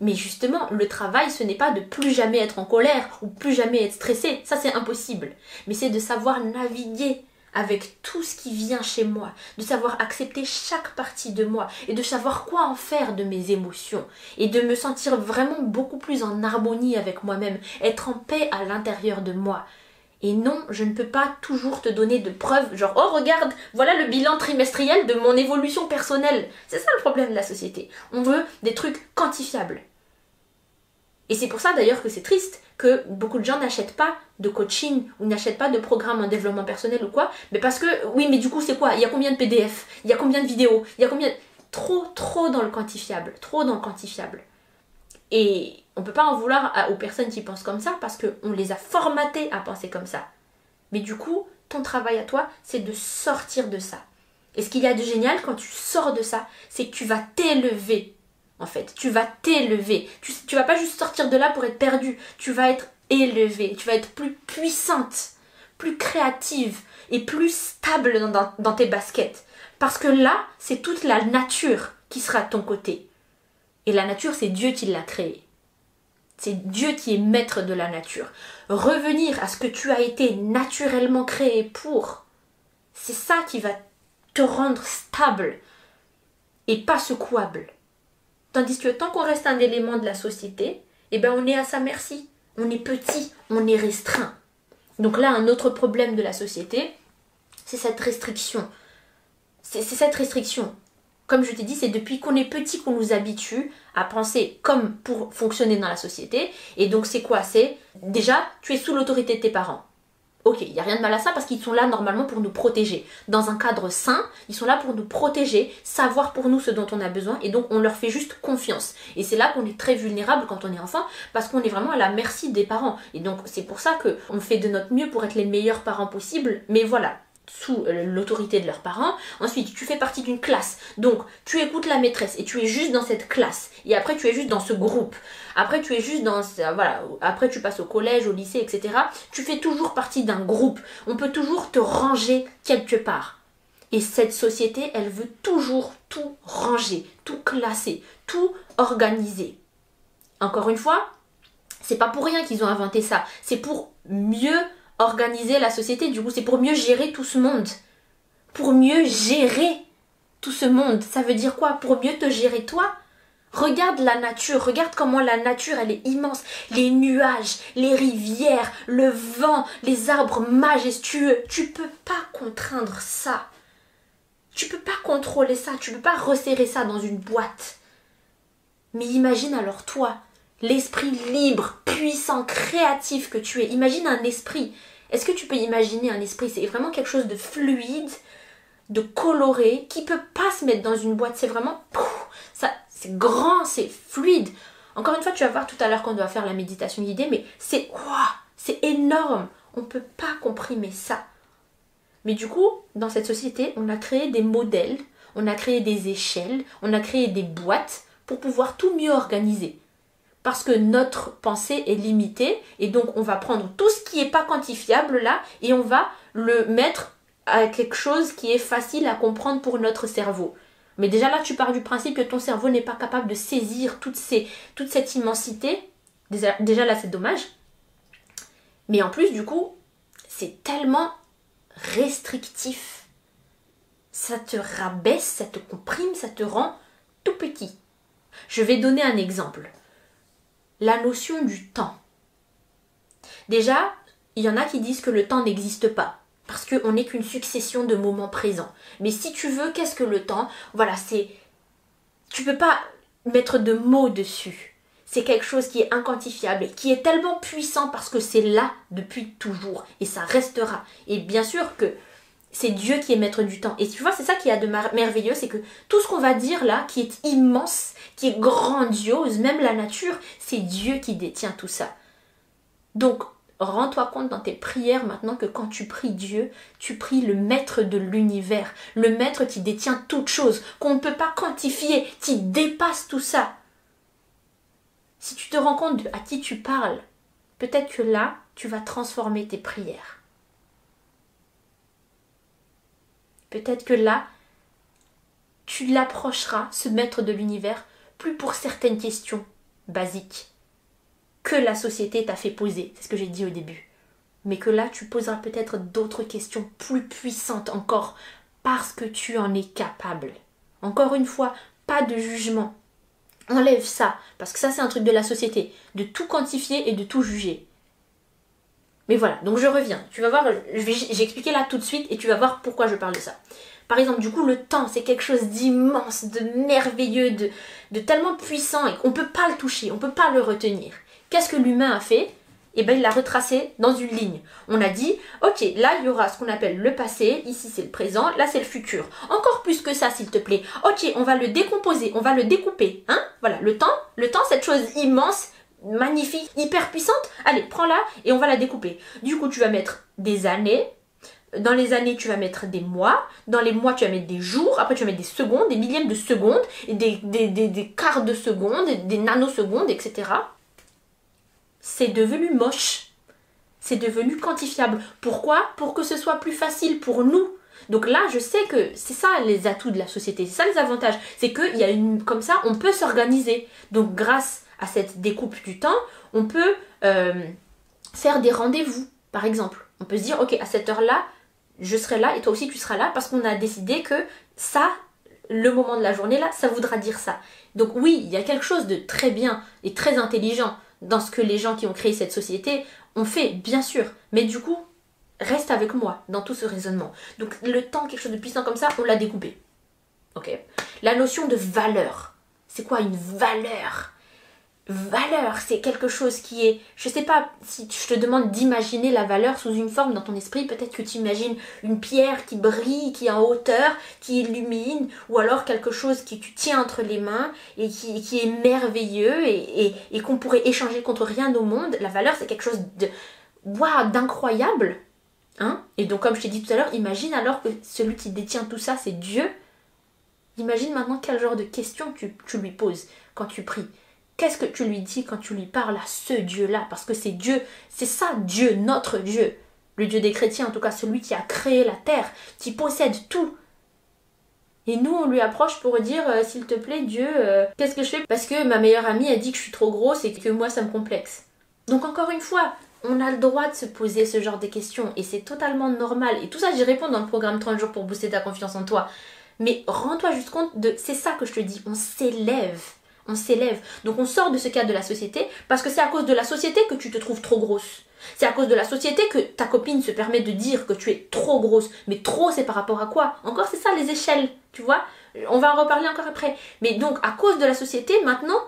Mais justement, le travail, ce n'est pas de plus jamais être en colère ou plus jamais être stressé. Ça, c'est impossible. Mais c'est de savoir naviguer avec tout ce qui vient chez moi, de savoir accepter chaque partie de moi et de savoir quoi en faire de mes émotions et de me sentir vraiment beaucoup plus en harmonie avec moi-même, être en paix à l'intérieur de moi. Et non, je ne peux pas toujours te donner de preuves, genre oh regarde, voilà le bilan trimestriel de mon évolution personnelle. C'est ça le problème de la société. On veut des trucs quantifiables. Et c'est pour ça d'ailleurs que c'est triste que beaucoup de gens n'achètent pas de coaching ou n'achètent pas de programme en développement personnel ou quoi, mais parce que oui, mais du coup c'est quoi? Il y a combien de PDF Il y a combien de vidéos? Il y a combien trop trop dans le quantifiable, trop dans le quantifiable. Et on peut pas en vouloir aux personnes qui pensent comme ça parce qu'on les a formatées à penser comme ça. Mais du coup, ton travail à toi, c'est de sortir de ça. Et ce qu'il y a de génial quand tu sors de ça, c'est que tu vas t'élever. En fait, tu vas t'élever. Tu, tu vas pas juste sortir de là pour être perdu. Tu vas être élevé. Tu vas être plus puissante, plus créative et plus stable dans, dans tes baskets. Parce que là, c'est toute la nature qui sera de ton côté. Et la nature, c'est Dieu qui l'a créée. C'est Dieu qui est maître de la nature. Revenir à ce que tu as été naturellement créé pour, c'est ça qui va te rendre stable et pas secouable. Tandis que tant qu'on reste un élément de la société, eh ben on est à sa merci. On est petit, on est restreint. Donc là, un autre problème de la société, c'est cette restriction. C'est cette restriction comme je t'ai dit, c'est depuis qu'on est petit qu'on nous habitue à penser comme pour fonctionner dans la société. Et donc c'est quoi? C'est déjà, tu es sous l'autorité de tes parents. Ok, il n'y a rien de mal à ça parce qu'ils sont là normalement pour nous protéger. Dans un cadre sain, ils sont là pour nous protéger, savoir pour nous ce dont on a besoin et donc on leur fait juste confiance. Et c'est là qu'on est très vulnérable quand on est enfant parce qu'on est vraiment à la merci des parents. Et donc c'est pour ça qu'on fait de notre mieux pour être les meilleurs parents possibles. Mais voilà, sous euh, l'autorité de leurs parents. Ensuite, tu fais partie d'une classe. Donc, tu écoutes la maîtresse et tu es juste dans cette classe. Et après, tu es juste dans ce groupe. Après, tu es juste dans... Voilà. Après, tu passes au collège, au lycée, etc. Tu fais toujours partie d'un groupe. On peut toujours te ranger quelque part. Et cette société, elle veut toujours tout ranger, tout classer, tout organiser. Encore une fois, c'est pas pour rien qu'ils ont inventé ça. C'est pour mieux organiser la société. Du coup, c'est pour mieux gérer tout ce monde. Pour mieux gérer tout ce monde. Ça veut dire quoi? Pour mieux te gérer toi? Regarde la nature, regarde comment la nature elle est immense. Les nuages, les rivières, le vent, les arbres majestueux. Tu peux pas contraindre ça. Tu peux pas contrôler ça, tu peux pas resserrer ça dans une boîte. Mais imagine alors toi, l'esprit libre, puissant, créatif que tu es. Imagine un esprit. Est-ce que tu peux imaginer un esprit? C'est vraiment quelque chose de fluide, de coloré, qui peut pas se mettre dans une boîte. C'est vraiment ça, c'est grand, c'est fluide. Encore une fois, tu vas voir tout à l'heure qu'on doit faire la méditation guidée, mais c'est c'est énorme. On ne peut pas comprimer ça. Mais du coup, dans cette société, on a créé des modèles, on a créé des échelles, on a créé des boîtes pour pouvoir tout mieux organiser parce que notre pensée est limitée et donc on va prendre tout ce qui n'est pas quantifiable là et on va le mettre à quelque chose qui est facile à comprendre pour notre cerveau. Mais déjà là, tu pars du principe que ton cerveau n'est pas capable de saisir toute, cette immensité. Déjà, déjà là, c'est dommage. Mais en plus, du coup, c'est tellement restrictif. Ça te rabaisse, ça te comprime, ça te rend tout petit. Je vais donner un exemple la notion du temps. Déjà, il y en a qui disent que le temps n'existe pas, parce qu'on n'est qu'une succession de moments présents. Mais si tu veux, qu'est-ce que le temps? Voilà, c'est... Tu peux pas mettre de mots dessus. C'est quelque chose qui est inquantifiable, qui est tellement puissant parce que c'est là depuis toujours, et ça restera. Et bien sûr que C'est Dieu qui est maître du temps. Et tu vois, c'est ça qui a de merveilleux, c'est que tout ce qu'on va dire là, qui est immense, qui est grandiose, même la nature, c'est Dieu qui détient tout ça. Donc, rends-toi compte dans tes prières maintenant que quand tu pries Dieu, tu pries le maître de l'univers, le maître qui détient toute chose, qu'on ne peut pas quantifier, qui dépasse tout ça. Si tu te rends compte à qui tu parles, peut-être que là, tu vas transformer tes prières. Peut-être que là, tu l'approcheras, ce maître de l'univers, plus pour certaines questions basiques que la société t'a fait poser, c'est ce que j'ai dit au début. Mais que là, tu poseras peut-être d'autres questions plus puissantes encore, parce que tu en es capable. Encore une fois, pas de jugement. Enlève ça, parce que ça c'est un truc de la société, de tout quantifier et de tout juger. Mais voilà, donc je reviens. Tu vas voir, j'ai expliqué là tout de suite et tu vas voir pourquoi je parle de ça. Par exemple, du coup, le temps, c'est quelque chose d'immense, de merveilleux, de, tellement puissant et qu'on ne peut pas le toucher, on ne peut pas le retenir. Qu'est-ce que l'humain a fait? Eh bien, il l'a retracé dans une ligne. On a dit, ok, là, il y aura ce qu'on appelle le passé, ici c'est le présent, là c'est le futur. Encore plus que ça, s'il te plaît. Ok, on va le décomposer, on va le découper. Hein? Voilà, le temps, le temps, cette chose immense, magnifique, hyper puissante. Allez, prends-la et on va la découper. Du coup, tu vas mettre des années. Dans les années, tu vas mettre des mois. Dans les mois, tu vas mettre des jours. Après, tu vas mettre des secondes, des millièmes de secondes, des, des, des, des quarts de secondes, des nanosecondes, etc. C'est devenu moche. C'est devenu quantifiable. Pourquoi? Pour que ce soit plus facile pour nous. Donc là, je sais que c'est ça les atouts de la société, c'est ça les avantages. C'est qu'il y a une. Comme ça, on peut s'organiser. Donc grâce à cette découpe du temps, on peut euh, faire des rendez-vous, par exemple. On peut se dire, ok, à cette heure-là, je serai là et toi aussi tu seras là parce qu'on a décidé que ça, le moment de la journée là, ça voudra dire ça. Donc oui, il y a quelque chose de très bien et très intelligent dans ce que les gens qui ont créé cette société ont fait, bien sûr. Mais du coup, reste avec moi dans tout ce raisonnement. Donc le temps, quelque chose de puissant comme ça, on l'a découpé. Ok? La notion de valeur. C'est quoi une valeur? Valeur, c'est quelque chose qui est. Je sais pas si je te demande d'imaginer la valeur sous une forme dans ton esprit, peut-être que tu imagines une pierre qui brille, qui est en hauteur, qui illumine, ou alors quelque chose qui tu tiens entre les mains et qui, qui est merveilleux et, et, qu'on pourrait échanger contre rien au monde. La valeur, c'est quelque chose de. Waouh, d'incroyable! Hein et donc, comme je t'ai dit tout à l'heure, imagine alors que celui qui détient tout ça, c'est Dieu. Imagine maintenant quel genre de questions tu, tu lui poses quand tu pries. Qu'est-ce que tu lui dis quand tu lui parles à ce Dieu-là? Parce que c'est Dieu, c'est ça Dieu, notre Dieu. Le Dieu des chrétiens, en tout cas celui qui a créé la terre, qui possède tout. Et nous, on lui approche pour dire, euh, s'il te plaît, Dieu, euh, qu'est-ce que je fais? Parce que ma meilleure amie a dit que je suis trop grosse et que moi, ça me complexe. Donc encore une fois, on a le droit de se poser ce genre de questions et c'est totalement normal. Et tout ça, j'y réponds dans le programme 30 jours pour booster ta confiance en toi. Mais rends-toi juste compte de, c'est ça que je te dis, on s'élève on s'élève. Donc on sort de ce cadre de la société parce que c'est à cause de la société que tu te trouves trop grosse. C'est à cause de la société que ta copine se permet de dire que tu es trop grosse. Mais trop, c'est par rapport à quoi? Encore, c'est ça les échelles, tu vois? On va en reparler encore après. Mais donc, à cause de la société, maintenant,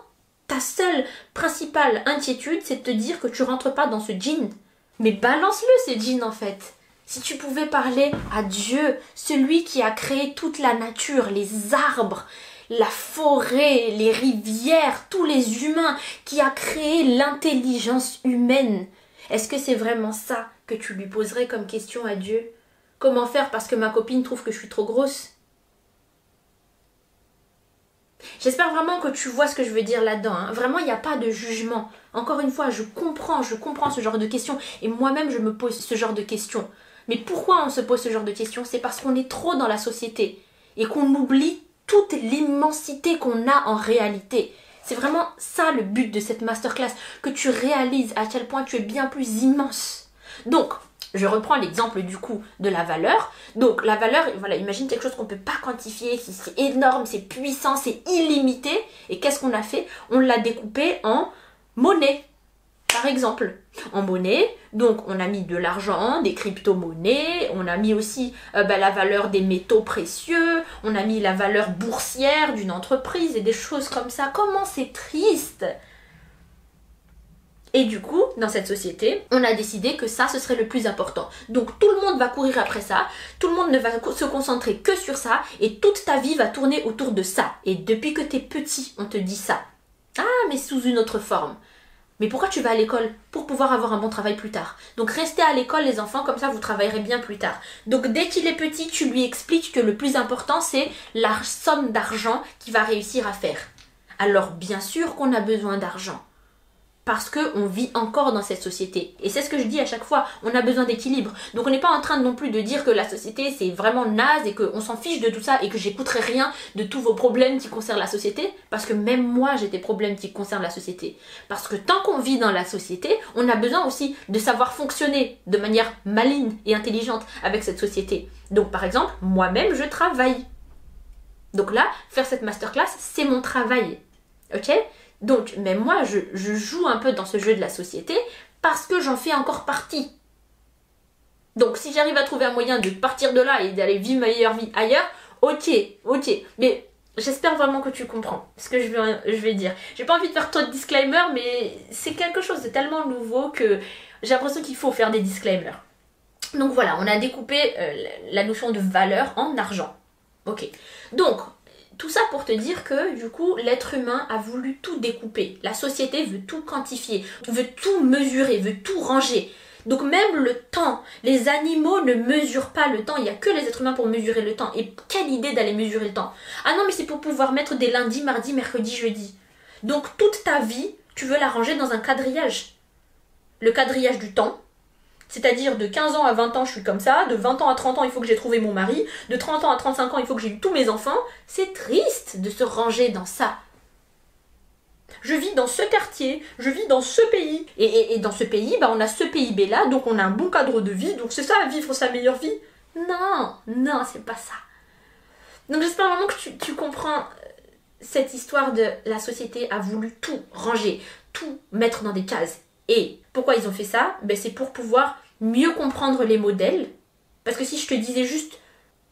ta seule principale inquiétude, c'est de te dire que tu rentres pas dans ce jean. Mais balance-le, ce jean, en fait. Si tu pouvais parler à Dieu, celui qui a créé toute la nature, les arbres, la forêt, les rivières, tous les humains, qui a créé l'intelligence humaine. Est-ce que c'est vraiment ça que tu lui poserais comme question à Dieu? Comment faire parce que ma copine trouve que je suis trop grosse? J'espère vraiment que tu vois ce que je veux dire là-dedans. Hein. Vraiment, il n'y a pas de jugement. Encore une fois, je comprends, je comprends ce genre de questions. Et moi-même, je me pose ce genre de questions. Mais pourquoi on se pose ce genre de questions? C'est parce qu'on est trop dans la société. Et qu'on oublie toute l'immensité qu'on a en réalité. C'est vraiment ça le but de cette masterclass, que tu réalises à quel point tu es bien plus immense. Donc, je reprends l'exemple du coup de la valeur. Donc la valeur, voilà, imagine quelque chose qu'on ne peut pas quantifier, c'est énorme, c'est puissant, c'est illimité. Et qu'est-ce qu'on a fait? On l'a découpé en monnaie par exemple, en monnaie. Donc on a mis de l'argent, des crypto-monnaies, on a mis aussi euh, bah, la valeur des métaux précieux, on a mis la valeur boursière d'une entreprise et des choses comme ça. Comment c'est triste Et du coup, dans cette société, on a décidé que ça, ce serait le plus important. Donc tout le monde va courir après ça, tout le monde ne va se concentrer que sur ça, et toute ta vie va tourner autour de ça. Et depuis que t'es petit, on te dit ça. Ah, mais sous une autre forme. Mais pourquoi tu vas à l'école Pour pouvoir avoir un bon travail plus tard. Donc restez à l'école les enfants, comme ça vous travaillerez bien plus tard. Donc dès qu'il est petit, tu lui expliques que le plus important c'est la somme d'argent qu'il va réussir à faire. Alors bien sûr qu'on a besoin d'argent parce qu'on vit encore dans cette société. Et c'est ce que je dis à chaque fois, on a besoin d'équilibre. Donc on n'est pas en train non plus de dire que la société c'est vraiment naze et qu'on s'en fiche de tout ça et que j'écouterai rien de tous vos problèmes qui concernent la société, parce que même moi j'ai des problèmes qui concernent la société. Parce que tant qu'on vit dans la société, on a besoin aussi de savoir fonctionner de manière maligne et intelligente avec cette société. Donc par exemple, moi-même je travaille. Donc là, faire cette masterclass, c'est mon travail. Ok? Donc, même moi, je, joue un peu dans ce jeu de la société parce que j'en fais encore partie. Donc, si j'arrive à trouver un moyen de partir de là et d'aller vivre ma meilleure vie ailleurs, ok, ok. Mais j'espère vraiment que tu comprends ce que je vais, dire. J'ai pas envie de faire trop de disclaimer, mais c'est quelque chose de tellement nouveau que j'ai l'impression qu'il faut faire des disclaimers. Donc voilà, on a découpé euh, la notion de valeur en argent. Ok. Donc, tout ça pour te dire que du coup l'être humain a voulu tout découper. La société veut tout quantifier, veut tout mesurer, veut tout ranger. Donc même le temps, les animaux ne mesurent pas le temps, il n'y a que les êtres humains pour mesurer le temps. Et quelle idée d'aller mesurer le temps Ah non mais c'est pour pouvoir mettre des lundis, mardis, mercredis, jeudi. Donc toute ta vie, tu veux la ranger dans un quadrillage. Le quadrillage du temps, c'est-à-dire de 15 ans à 20 ans, je suis comme ça, de 20 ans à 30 ans, il faut que j'ai trouvé mon mari, de 30 ans à 35 ans, il faut que j'ai eu tous mes enfants. C'est triste de se ranger dans ça. Je vis dans ce quartier, je vis dans ce pays. Et, dans ce pays, bah, on a ce PIB-là, donc on a un bon cadre de vie, donc c'est ça, vivre sa meilleure vie. Non, non, c'est pas ça. Donc j'espère vraiment que tu, tu comprends euh, cette histoire de la société a voulu tout ranger, tout mettre dans des cases. Et pourquoi ils ont fait ça? Ben, C'est pour pouvoir mieux comprendre les modèles. Parce que si je te disais juste,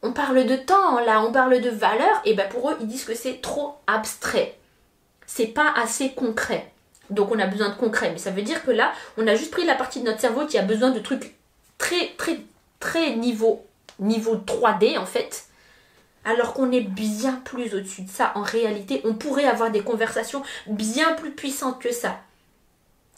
on parle de temps, là, on parle de valeur, et ben pour eux, ils disent que c'est trop abstrait. C'est pas assez concret. Donc on a besoin de concret. Mais ça veut dire que là, on a juste pris la partie de notre cerveau qui a besoin de trucs très, très, très niveau, niveau 3D en fait. Alors qu'on est bien plus au-dessus de ça. En réalité, on pourrait avoir des conversations bien plus puissantes que ça.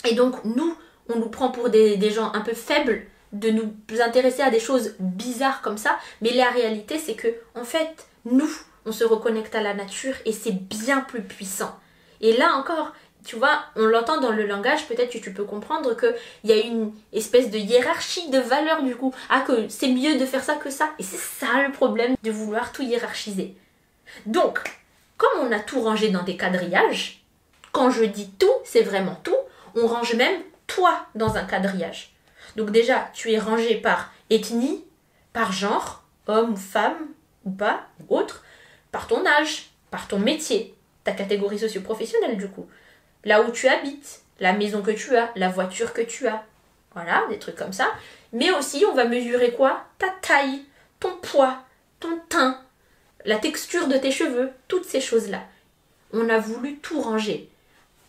Et donc nous, on nous prend pour des, gens un peu faibles de nous intéresser à des choses bizarres comme ça, mais la réalité c'est que en fait, nous, on se reconnecte à la nature et c'est bien plus puissant. Et là encore, tu vois, on l'entend dans le langage, peut-être tu peux comprendre qu'il y a une espèce de hiérarchie de valeurs du coup. Ah, que c'est mieux de faire ça que ça. Et c'est ça le problème de vouloir tout hiérarchiser. Donc, comme on a tout rangé dans des quadrillages, quand je dis tout, c'est vraiment tout, on range même toi dans un quadrillage. Donc déjà, tu es rangé par ethnie, par genre, homme ou femme, ou pas, ou autre, par ton âge, par ton métier, ta catégorie socio-professionnelle du coup, là où tu habites, la maison que tu as, la voiture que tu as. Voilà, des trucs comme ça. Mais aussi, on va mesurer quoi? Ta taille, ton poids, ton teint, la texture de tes cheveux, toutes ces choses-là. On a voulu tout ranger.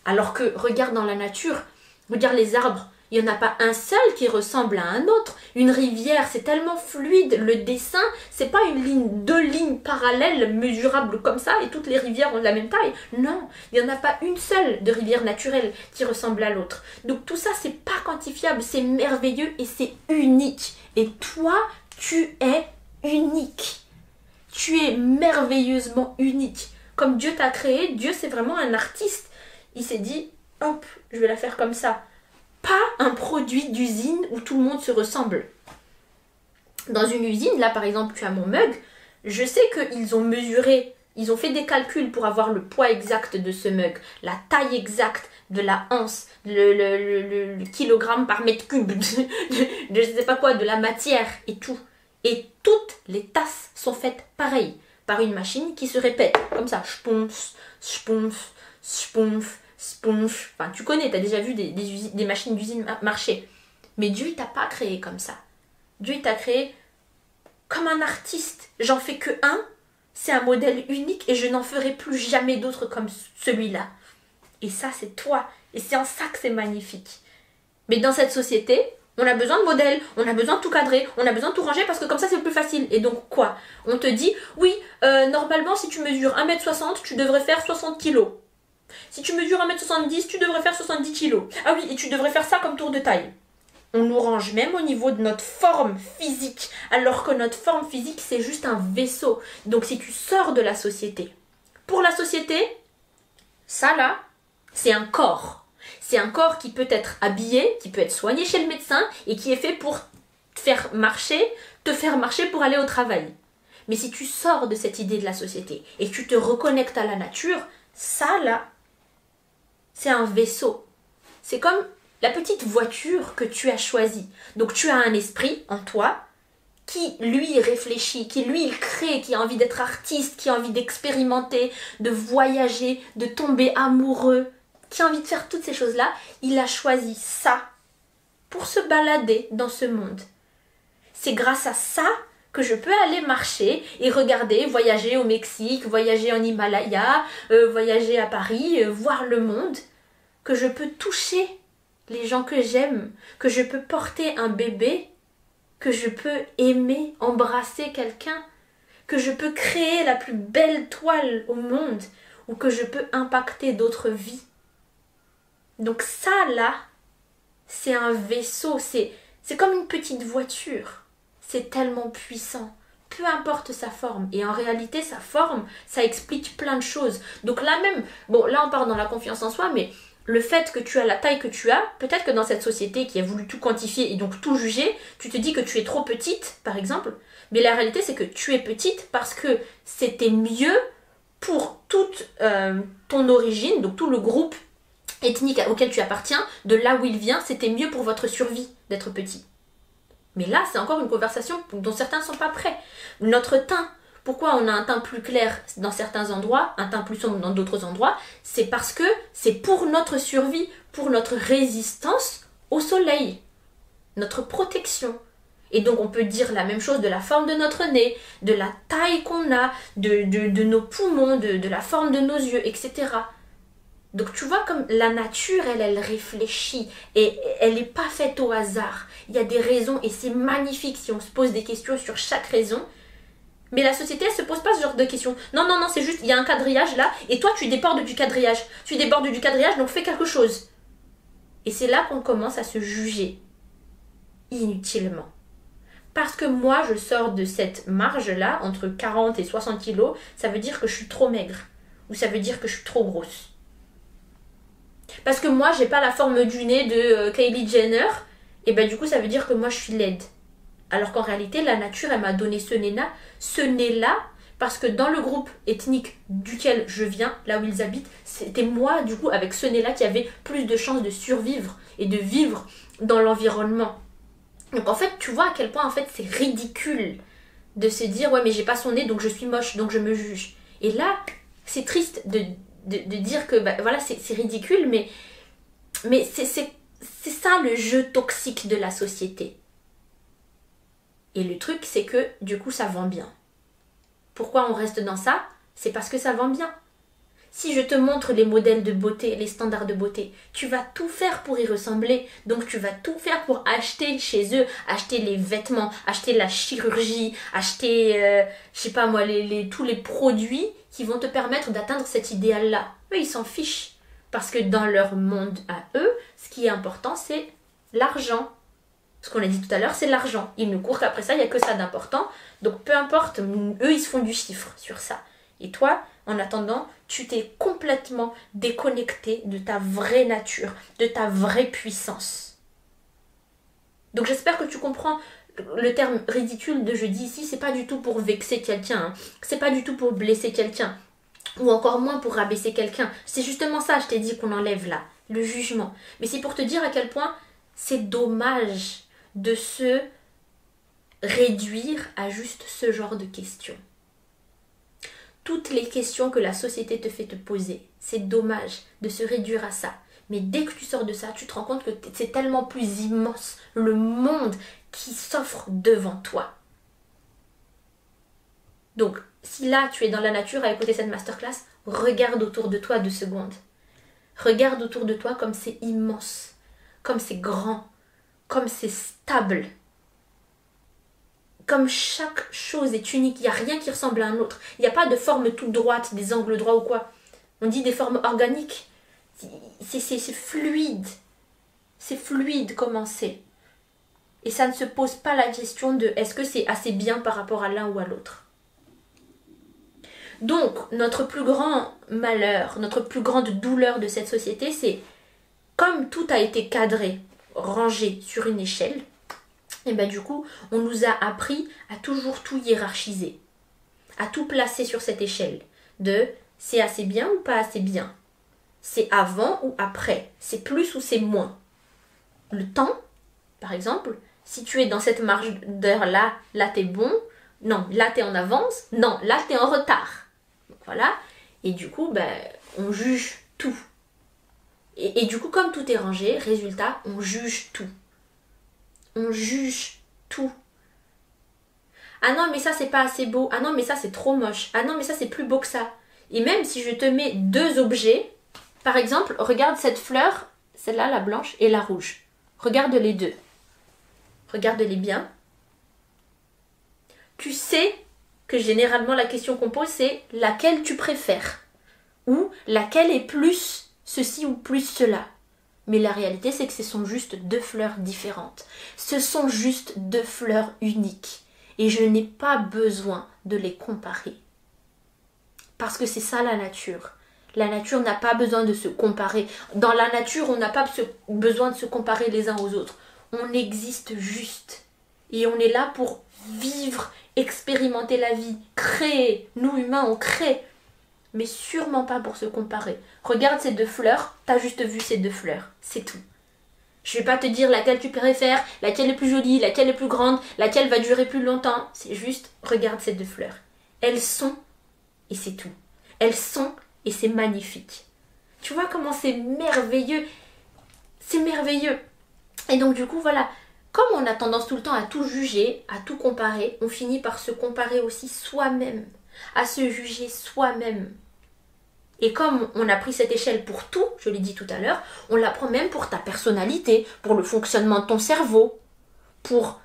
Alors que regarde dans la nature, regarde les arbres, il n'y en a pas un seul qui ressemble à un autre. Une rivière, c'est tellement fluide, le dessin, c'est pas une ligne, deux lignes parallèles mesurables comme ça et toutes les rivières ont la même taille. Non, il n'y en a pas une seule de rivière naturelle qui ressemble à l'autre. Donc tout ça, c'est pas quantifiable, c'est merveilleux et c'est unique. Et toi, tu es unique. Tu es merveilleusement unique. Comme Dieu t'a créé, Dieu c'est vraiment un artiste il s'est dit, hop, je vais la faire comme ça. Pas un produit d'usine où tout le monde se ressemble. Dans une usine, là par exemple, tu as mon mug, je sais qu'ils ont mesuré, ils ont fait des calculs pour avoir le poids exact de ce mug, la taille exacte de la hanse, le, kilogramme par mètre cube, de, je sais pas quoi, de la matière et tout. Et toutes les tasses sont faites pareil, par une machine qui se répète, comme ça, sponf, sponf, sponf, Enfin, tu connais, tu as déjà vu des, des, machines d'usine marcher. Mais Dieu, il t'a pas créé comme ça. Dieu, t'a créé comme un artiste. J'en fais que un. C'est un modèle unique et je n'en ferai plus jamais d'autres comme celui-là. Et ça, c'est toi. Et c'est en ça que c'est magnifique. Mais dans cette société, on a besoin de modèles, on a besoin de tout cadrer, on a besoin de tout ranger parce que comme ça c'est plus facile. Et donc quoi? On te dit, oui, euh, normalement si tu mesures 1m60, tu devrais faire 60 kg. Si tu mesures 1m70, tu devrais faire 70 kg. Ah oui, et tu devrais faire ça comme tour de taille. On nous range même au niveau de notre forme physique, alors que notre forme physique c'est juste un vaisseau. Donc si tu sors de la société, pour la société, ça là, c'est un corps. C'est un corps qui peut être habillé, qui peut être soigné chez le médecin et qui est fait pour faire marcher, te faire marcher pour aller au travail. Mais si tu sors de cette idée de la société et tu te reconnectes à la nature, ça là, c'est un vaisseau. C'est comme la petite voiture que tu as choisie. Donc tu as un esprit en toi qui lui réfléchit, qui lui crée, qui a envie d'être artiste, qui a envie d'expérimenter, de voyager, de tomber amoureux, qui a envie de faire toutes ces choses-là, il a choisi ça pour se balader dans ce monde. C'est grâce à ça que je peux aller marcher et regarder, voyager au Mexique, voyager en Himalaya, euh, voyager à Paris, euh, voir le monde, que je peux toucher les gens que j'aime, que je peux porter un bébé, que je peux aimer, embrasser quelqu'un, que je peux créer la plus belle toile au monde, ou que je peux impacter d'autres vies. Donc ça là, c'est un vaisseau, c'est c'est comme une petite voiture. C'est tellement puissant. Peu importe sa forme. Et en réalité, sa forme, ça explique plein de choses. Donc là même, bon, là on part dans la confiance en soi, mais le fait que tu as la taille que tu as, peut-être que dans cette société qui a voulu tout quantifier et donc tout juger, tu te dis que tu es trop petite, par exemple. Mais la réalité, c'est que tu es petite parce que c'était mieux pour toute euh, ton origine, donc tout le groupe ethnique auquel tu appartiens, de là où il vient, c'était mieux pour votre survie d'être petit. Mais là, c'est encore une conversation dont certains ne sont pas prêts. Notre teint, pourquoi on a un teint plus clair dans certains endroits, un teint plus sombre dans d'autres endroits? C'est parce que c'est pour notre survie, pour notre résistance au soleil, notre protection. Et donc on peut dire la même chose de la forme de notre nez, de la taille qu'on a, de, de, nos poumons, de, de la forme de nos yeux, etc. Donc tu vois comme la nature, elle, elle réfléchit et elle n'est pas faite au hasard. Il y a des raisons et c'est magnifique si on se pose des questions sur chaque raison. Mais la société, elle se pose pas ce genre de questions. Non, non, non, c'est juste, il y a un quadrillage là, et toi, tu débordes du quadrillage. Tu débordes du quadrillage, donc fais quelque chose. Et c'est là qu'on commence à se juger. Inutilement. Parce que moi, je sors de cette marge-là, entre 40 et 60 kilos, ça veut dire que je suis trop maigre. Ou ça veut dire que je suis trop grosse. Parce que moi, j'ai pas la forme du nez de euh, Kylie Jenner, et ben du coup, ça veut dire que moi, je suis laide. Alors qu'en réalité, la nature, elle m'a donné ce nez-là, ce nez-là, parce que dans le groupe ethnique duquel je viens, là où ils habitent, c'était moi, du coup, avec ce nez-là, qui avait plus de chances de survivre et de vivre dans l'environnement. Donc en fait, tu vois à quel point en fait c'est ridicule de se dire ouais mais j'ai pas son nez donc je suis moche donc je me juge. Et là, c'est triste de, de, dire que bah, voilà c'est ridicule mais, mais c'est ça le jeu toxique de la société. Et le truc, c'est que du coup, ça vend bien. Pourquoi on reste dans ça? C'est parce que ça vend bien. Si je te montre les modèles de beauté, les standards de beauté, tu vas tout faire pour y ressembler. Donc tu vas tout faire pour acheter chez eux, acheter les vêtements, acheter la chirurgie, acheter, euh, je sais pas moi, les, tous les produits qui vont te permettre d'atteindre cet idéal-là. Eux, ils s'en fichent. Parce que dans leur monde à eux, ce qui est important, c'est l'argent. Ce qu'on a dit tout à l'heure, c'est l'argent. Ils ne courent qu'après ça, il n'y a que ça d'important. Donc peu importe, eux, ils se font du chiffre sur ça. Et toi, en attendant, tu t'es complètement déconnecté de ta vraie nature, de ta vraie puissance. Donc j'espère que tu comprends le terme ridicule de je dis ici, c'est pas du tout pour vexer quelqu'un, hein. c'est pas du tout pour blesser quelqu'un, ou encore moins pour rabaisser quelqu'un. C'est justement ça, je t'ai dit qu'on enlève là, le jugement. Mais c'est pour te dire à quel point c'est dommage de se réduire à juste ce genre de questions. Toutes les questions que la société te fait te poser, c'est dommage de se réduire à ça. Mais dès que tu sors de ça, tu te rends compte que c'est tellement plus immense le monde qui s'offre devant toi. Donc, si là tu es dans la nature à écouter cette masterclass, regarde autour de toi deux secondes. Regarde autour de toi comme c'est immense comme c'est grand, comme c'est stable, comme chaque chose est unique, il n'y a rien qui ressemble à un autre. Il n'y a pas de forme toute droite, des angles droits ou quoi. On dit des formes organiques. C'est fluide. C'est fluide comment c'est. Et ça ne se pose pas la question de est-ce que c'est assez bien par rapport à l'un ou à l'autre. Donc, notre plus grand malheur, notre plus grande douleur de cette société, c'est comme tout a été cadré, rangé sur une échelle, et bien du coup, on nous a appris à toujours tout hiérarchiser, à tout placer sur cette échelle de c'est assez bien ou pas assez bien, c'est avant ou après, c'est plus ou c'est moins. Le temps, par exemple, si tu es dans cette marge d'heure là, là t'es bon, non, là t'es en avance, non, là t'es en retard. voilà. Et du coup, ben, on juge tout. Et, du coup, comme tout est rangé, résultat, on juge tout on juge tout. Ah non, mais ça c'est pas assez beau. Ah non, mais ça c'est trop moche. Ah non, mais ça c'est plus beau que ça. Et même si je te mets deux objets, par exemple, regarde cette fleur, celle-là, la blanche, et la rouge. Regarde les deux. Regarde-les bien. Tu sais que généralement la question qu'on pose c'est laquelle tu préfères? Ou laquelle est plus ceci ou plus cela. Mais la réalité, c'est que ce sont juste deux fleurs différentes. Ce sont juste deux fleurs uniques. Et je n'ai pas besoin de les comparer. Parce que c'est ça la nature. La nature n'a pas besoin de se comparer. Dans la nature, on n'a pas besoin de se comparer les uns aux autres. On existe juste. Et on est là pour vivre, expérimenter la vie, créer. Nous, humains, on crée mais sûrement pas pour se comparer. Regarde ces deux fleurs, t'as juste vu ces deux fleurs, c'est tout. Je vais pas te dire laquelle tu préfères, laquelle est plus jolie, laquelle est plus grande, laquelle va durer plus longtemps. C'est juste, regarde ces deux fleurs. Elles sont et c'est tout. Elles sont et c'est magnifique. Tu vois comment c'est merveilleux. C'est merveilleux. Et donc du coup, voilà, comme on a tendance tout le temps à tout juger, à tout comparer, on finit par se comparer aussi soi-même à se juger soi-même. Et comme on a pris cette échelle pour tout, je l'ai dit tout à l'heure, on la prend même pour ta personnalité, pour le fonctionnement de ton cerveau, pour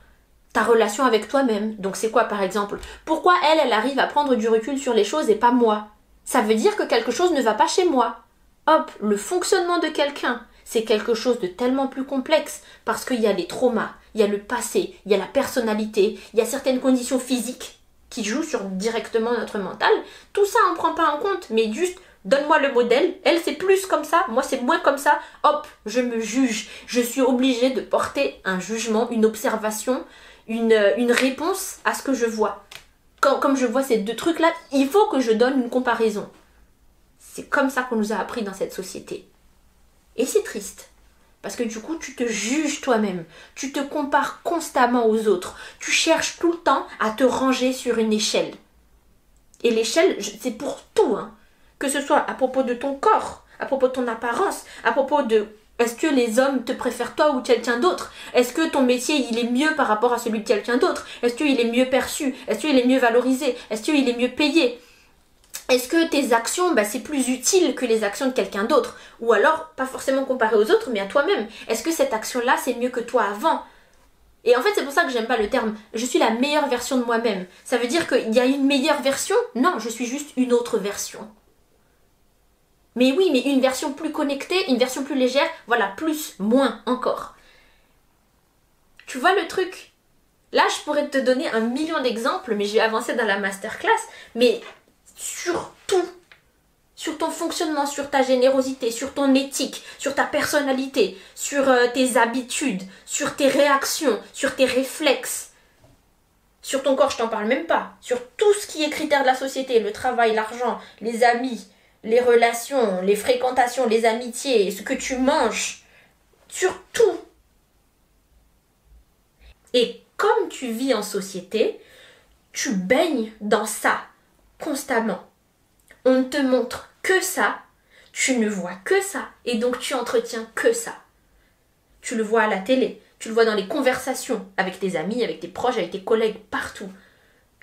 ta relation avec toi-même. Donc c'est quoi par exemple? Pourquoi elle, elle arrive à prendre du recul sur les choses et pas moi? Ça veut dire que quelque chose ne va pas chez moi. Hop, le fonctionnement de quelqu'un, c'est quelque chose de tellement plus complexe parce qu'il y a les traumas, il y a le passé, il y a la personnalité, il y a certaines conditions physiques qui joue sur directement notre mental. Tout ça, on prend pas en compte, mais juste donne-moi le modèle. Elle, c'est plus comme ça, moi, c'est moins comme ça. Hop, je me juge. Je suis obligée de porter un jugement, une observation, une, une réponse à ce que je vois. Comme je vois ces deux trucs-là, il faut que je donne une comparaison. C'est comme ça qu'on nous a appris dans cette société. Et c'est triste. Parce que du coup, tu te juges toi-même. Tu te compares constamment aux autres. Tu cherches tout le temps à te ranger sur une échelle. Et l'échelle, c'est pour tout. Hein. Que ce soit à propos de ton corps, à propos de ton apparence, à propos de est-ce que les hommes te préfèrent toi ou quelqu'un d'autre? Est-ce que ton métier il est mieux par rapport à celui de quelqu'un d'autre? Est-ce qu'il est mieux perçu? Est-ce qu'il est mieux valorisé? Est-ce qu'il est mieux payé? Est-ce que tes actions, bah, c'est plus utile que les actions de quelqu'un d'autre? Ou alors, pas forcément comparé aux autres, mais à toi-même. Est-ce que cette action-là, c'est mieux que toi avant? Et en fait, c'est pour ça que j'aime pas le terme. Je suis la meilleure version de moi-même. Ça veut dire qu'il y a une meilleure version? Non, je suis juste une autre version. Mais oui, mais une version plus connectée, une version plus légère, voilà, plus, moins encore. Tu vois le truc? Là, je pourrais te donner un million d'exemples, mais je vais avancer dans la masterclass. Mais sur tout. Sur ton fonctionnement, sur ta générosité, sur ton éthique, sur ta personnalité, sur euh, tes habitudes, sur tes réactions, sur tes réflexes. Sur ton corps, je t'en parle même pas. Sur tout ce qui est critère de la société, le travail, l'argent, les amis, les relations, les fréquentations, les amitiés, ce que tu manges. Sur tout. Et comme tu vis en société, tu baignes dans ça constamment. On ne te montre que ça, tu ne vois que ça, et donc tu entretiens que ça. Tu le vois à la télé, tu le vois dans les conversations avec tes amis, avec tes proches, avec tes collègues, partout.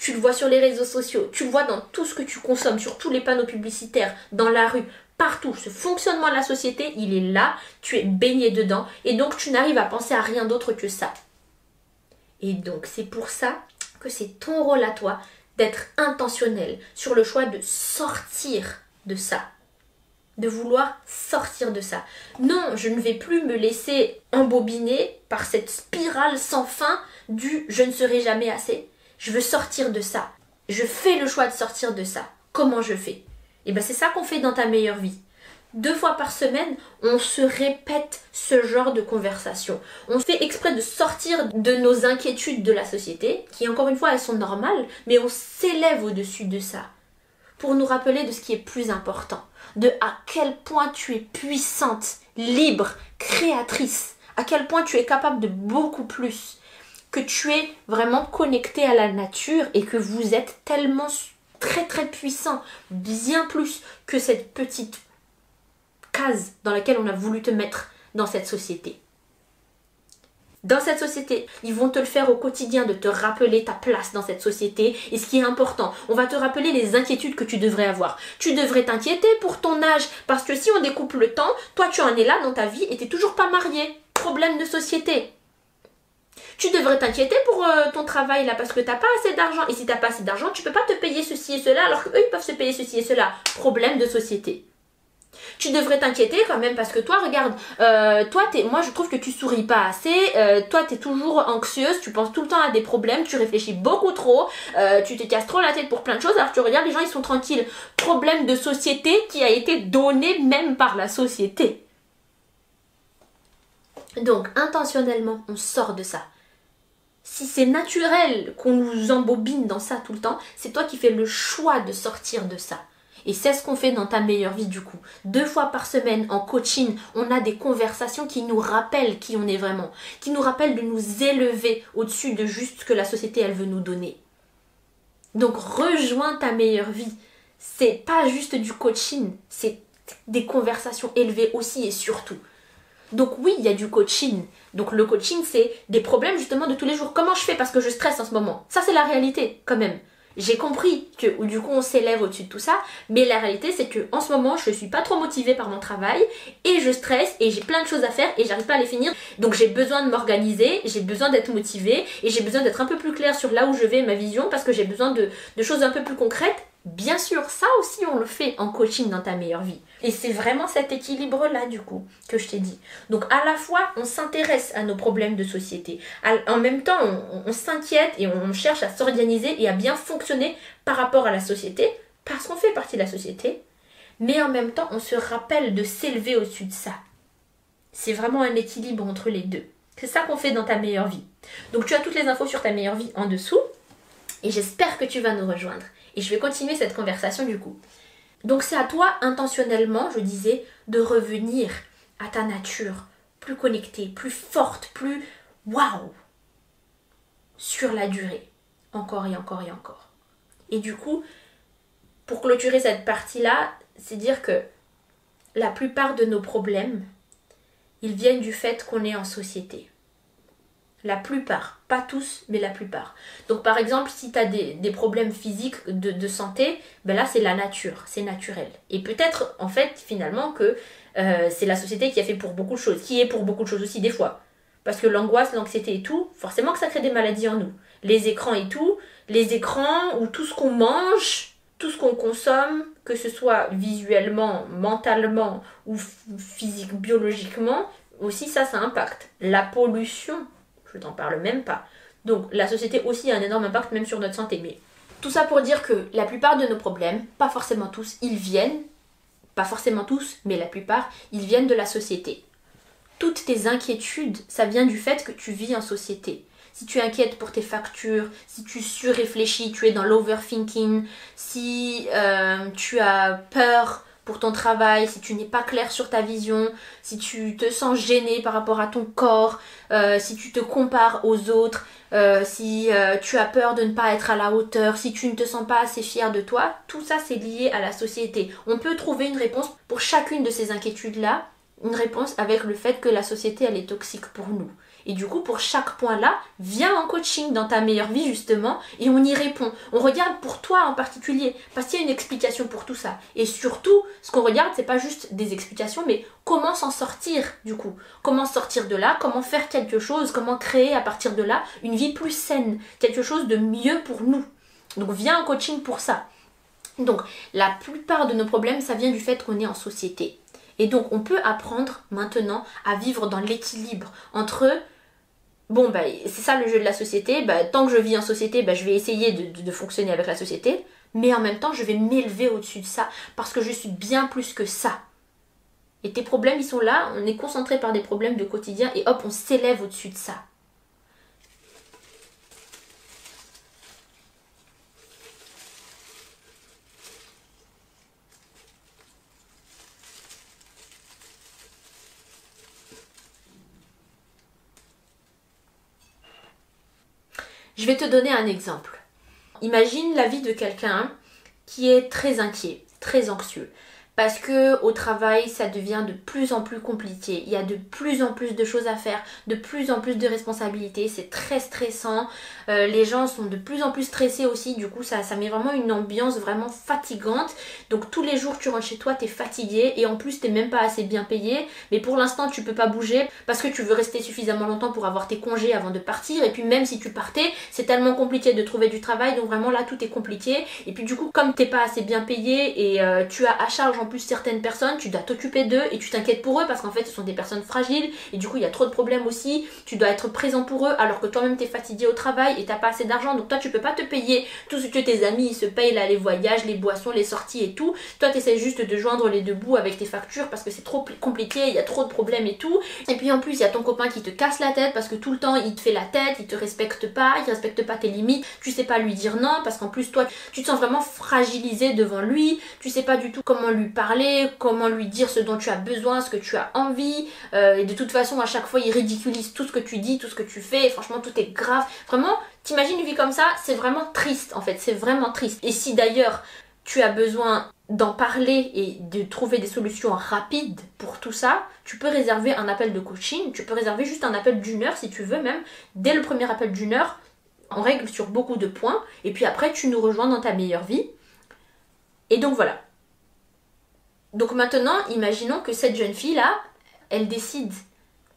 Tu le vois sur les réseaux sociaux, tu le vois dans tout ce que tu consommes, sur tous les panneaux publicitaires, dans la rue, partout. Ce fonctionnement de la société, il est là, tu es baigné dedans, et donc tu n'arrives à penser à rien d'autre que ça. Et donc c'est pour ça que c'est ton rôle à toi d'être intentionnel sur le choix de sortir de ça. De vouloir sortir de ça. Non, je ne vais plus me laisser embobiner par cette spirale sans fin du je ne serai jamais assez. Je veux sortir de ça. Je fais le choix de sortir de ça. Comment je fais? Et eh bien c'est ça qu'on fait dans ta meilleure vie deux fois par semaine, on se répète ce genre de conversation. On fait exprès de sortir de nos inquiétudes de la société, qui encore une fois elles sont normales, mais on s'élève au-dessus de ça pour nous rappeler de ce qui est plus important, de à quel point tu es puissante, libre, créatrice, à quel point tu es capable de beaucoup plus, que tu es vraiment connecté à la nature et que vous êtes tellement très très puissant, bien plus que cette petite case dans laquelle on a voulu te mettre dans cette société. Dans cette société, ils vont te le faire au quotidien de te rappeler ta place dans cette société et ce qui est important. On va te rappeler les inquiétudes que tu devrais avoir. Tu devrais t'inquiéter pour ton âge parce que si on découpe le temps, toi tu en es là dans ta vie et t'es toujours pas marié. Problème de société. Tu devrais t'inquiéter pour euh, ton travail là parce que t'as pas assez d'argent et si t'as pas assez d'argent, tu peux pas te payer ceci et cela alors qu'eux ils peuvent se payer ceci et cela. Problème de société. Tu devrais t'inquiéter quand même parce que toi, regarde, euh, toi, es, moi je trouve que tu souris pas assez, euh, toi tu es toujours anxieuse, tu penses tout le temps à des problèmes, tu réfléchis beaucoup trop, euh, tu te casses trop la tête pour plein de choses, alors tu regardes les gens ils sont tranquilles. Problème de société qui a été donné même par la société. Donc intentionnellement, on sort de ça. Si c'est naturel qu'on nous embobine dans ça tout le temps, c'est toi qui fais le choix de sortir de ça. Et c'est ce qu'on fait dans ta meilleure vie du coup. Deux fois par semaine en coaching, on a des conversations qui nous rappellent qui on est vraiment, qui nous rappellent de nous élever au-dessus de juste ce que la société elle veut nous donner. Donc rejoins ta meilleure vie. C'est pas juste du coaching, c'est des conversations élevées aussi et surtout. Donc oui, il y a du coaching. Donc le coaching, c'est des problèmes justement de tous les jours. Comment je fais? Parce que je stresse en ce moment Ça, c'est la réalité quand même j'ai compris que du coup on s'élève au-dessus de tout ça, mais la réalité c'est que en ce moment je suis pas trop motivée par mon travail et je stresse et j'ai plein de choses à faire et j'arrive pas à les finir. Donc j'ai besoin de m'organiser, j'ai besoin d'être motivée et j'ai besoin d'être un peu plus claire sur là où je vais, ma vision, parce que j'ai besoin de choses un peu plus concrètes Bien sûr, ça aussi on le fait en coaching dans ta meilleure vie. Et c'est vraiment cet équilibre-là du coup que je t'ai dit. Donc à la fois on s'intéresse à nos problèmes de société, en même temps on, s'inquiète et on cherche à s'organiser et à bien fonctionner par rapport à la société, parce qu'on fait partie de la société, mais en même temps on se rappelle de s'élever au-dessus de ça. C'est vraiment un équilibre entre les deux. C'est ça qu'on fait dans ta meilleure vie. Donc tu as toutes les infos sur ta meilleure vie en dessous et j'espère que tu vas nous rejoindre. Et je vais continuer cette conversation du coup. Donc c'est à toi intentionnellement, je disais, de revenir à ta nature, plus connectée, plus forte, plus waouh, sur la durée, encore et encore et encore. Et du coup, pour clôturer cette partie-là, c'est dire que la plupart de nos problèmes, ils viennent du fait qu'on est en société. La plupart, pas tous, mais la plupart. Donc par exemple, si tu as des, problèmes physiques de, santé, ben là c'est la nature, c'est naturel. Et peut-être en fait finalement que euh, c'est la société qui a fait pour beaucoup de choses, qui est pour beaucoup de choses aussi des fois. Parce que l'angoisse, l'anxiété et tout, forcément que ça crée des maladies en nous. Les écrans et tout, les écrans ou tout ce qu'on mange, tout ce qu'on consomme, que ce soit visuellement, mentalement ou physique, biologiquement, aussi ça, ça impacte. La pollution, je t'en parle même pas. Donc la société aussi a un énorme impact même sur notre santé. Mais tout ça pour dire que la plupart de nos problèmes, pas forcément tous, ils viennent, pas forcément tous, mais la plupart, ils viennent de la société. Toutes tes inquiétudes, ça vient du fait que tu vis en société. Si tu es inquiète pour tes factures, si tu surréfléchis, tu es dans l'overthinking, si euh, tu as peur pour ton travail, si tu n'es pas clair sur ta vision, si tu te sens gêné par rapport à ton corps, euh, si tu te compares aux autres, euh, si euh, tu as peur de ne pas être à la hauteur, si tu ne te sens pas assez fier de toi, tout ça c'est lié à la société. On peut trouver une réponse pour chacune de ces inquiétudes-là, une réponse avec le fait que la société elle est toxique pour nous. Et du coup, pour chaque point là, viens en coaching dans ta meilleure vie justement et on y répond. On regarde pour toi en particulier parce qu'il y a une explication pour tout ça. Et surtout, ce qu'on regarde, c'est pas juste des explications, mais comment s'en sortir du coup. Comment sortir de là, comment faire quelque chose, comment créer à partir de là une vie plus saine, quelque chose de mieux pour nous. Donc viens en coaching pour ça. Donc la plupart de nos problèmes, ça vient du fait qu'on est en société. Et donc on peut apprendre maintenant à vivre dans l'équilibre entre bon bah c'est ça le jeu de la société, bah, tant que je vis en société, bah, je vais essayer de, de fonctionner avec la société, mais en même temps je vais m'élever au-dessus de ça parce que je suis bien plus que ça. Et tes problèmes ils sont là, on est concentré par des problèmes de quotidien et hop on s'élève au-dessus de ça. Je vais te donner un exemple. Imagine la vie de quelqu'un qui est très inquiet, très anxieux parce que au travail ça devient de plus en plus compliqué. Il y a de plus en plus de choses à faire, de plus en plus de responsabilités, c'est très stressant. Euh, les gens sont de plus en plus stressés aussi, du coup ça, ça met vraiment une ambiance vraiment fatigante. Donc tous les jours tu rentres chez toi, t'es fatigué et en plus t'es même pas assez bien payé. Mais pour l'instant tu peux pas bouger parce que tu veux rester suffisamment longtemps pour avoir tes congés avant de partir. Et puis même si tu partais, c'est tellement compliqué de trouver du travail, donc vraiment là tout est compliqué. Et puis du coup comme t'es pas assez bien payé et euh, tu as à charge en plus certaines personnes, tu dois t'occuper d'eux et tu t'inquiètes pour eux parce qu'en fait ce sont des personnes fragiles et du coup il y a trop de problèmes aussi. Tu dois être présent pour eux alors que toi-même t'es fatigué au travail et t'as pas assez d'argent donc toi tu peux pas te payer tout ce que tes amis se payent là, les voyages, les boissons, les sorties et tout. Toi t'essaies juste de joindre les deux bouts avec tes factures parce que c'est trop compliqué, il y a trop de problèmes et tout. Et puis en plus il y a ton copain qui te casse la tête parce que tout le temps il te fait la tête, il te respecte pas, il respecte pas tes limites, tu sais pas lui dire non parce qu'en plus toi tu te sens vraiment fragilisé devant lui, tu sais pas du tout comment lui parler, comment lui dire ce dont tu as besoin, ce que tu as envie. Euh, et de toute façon, à chaque fois, il ridiculise tout ce que tu dis, tout ce que tu fais. franchement, tout est grave. Vraiment, t'imagines une vie comme ça, c'est vraiment triste en fait. C'est vraiment triste. Et si d'ailleurs tu as besoin d'en parler et de trouver des solutions rapides pour tout ça, tu peux réserver un appel de coaching, tu peux réserver juste un appel d'une heure si tu veux même. Dès le premier appel d'une heure, on règle sur beaucoup de points et puis après tu nous rejoins dans ta meilleure vie. Et donc voilà, donc maintenant, imaginons que cette jeune fille-là, elle décide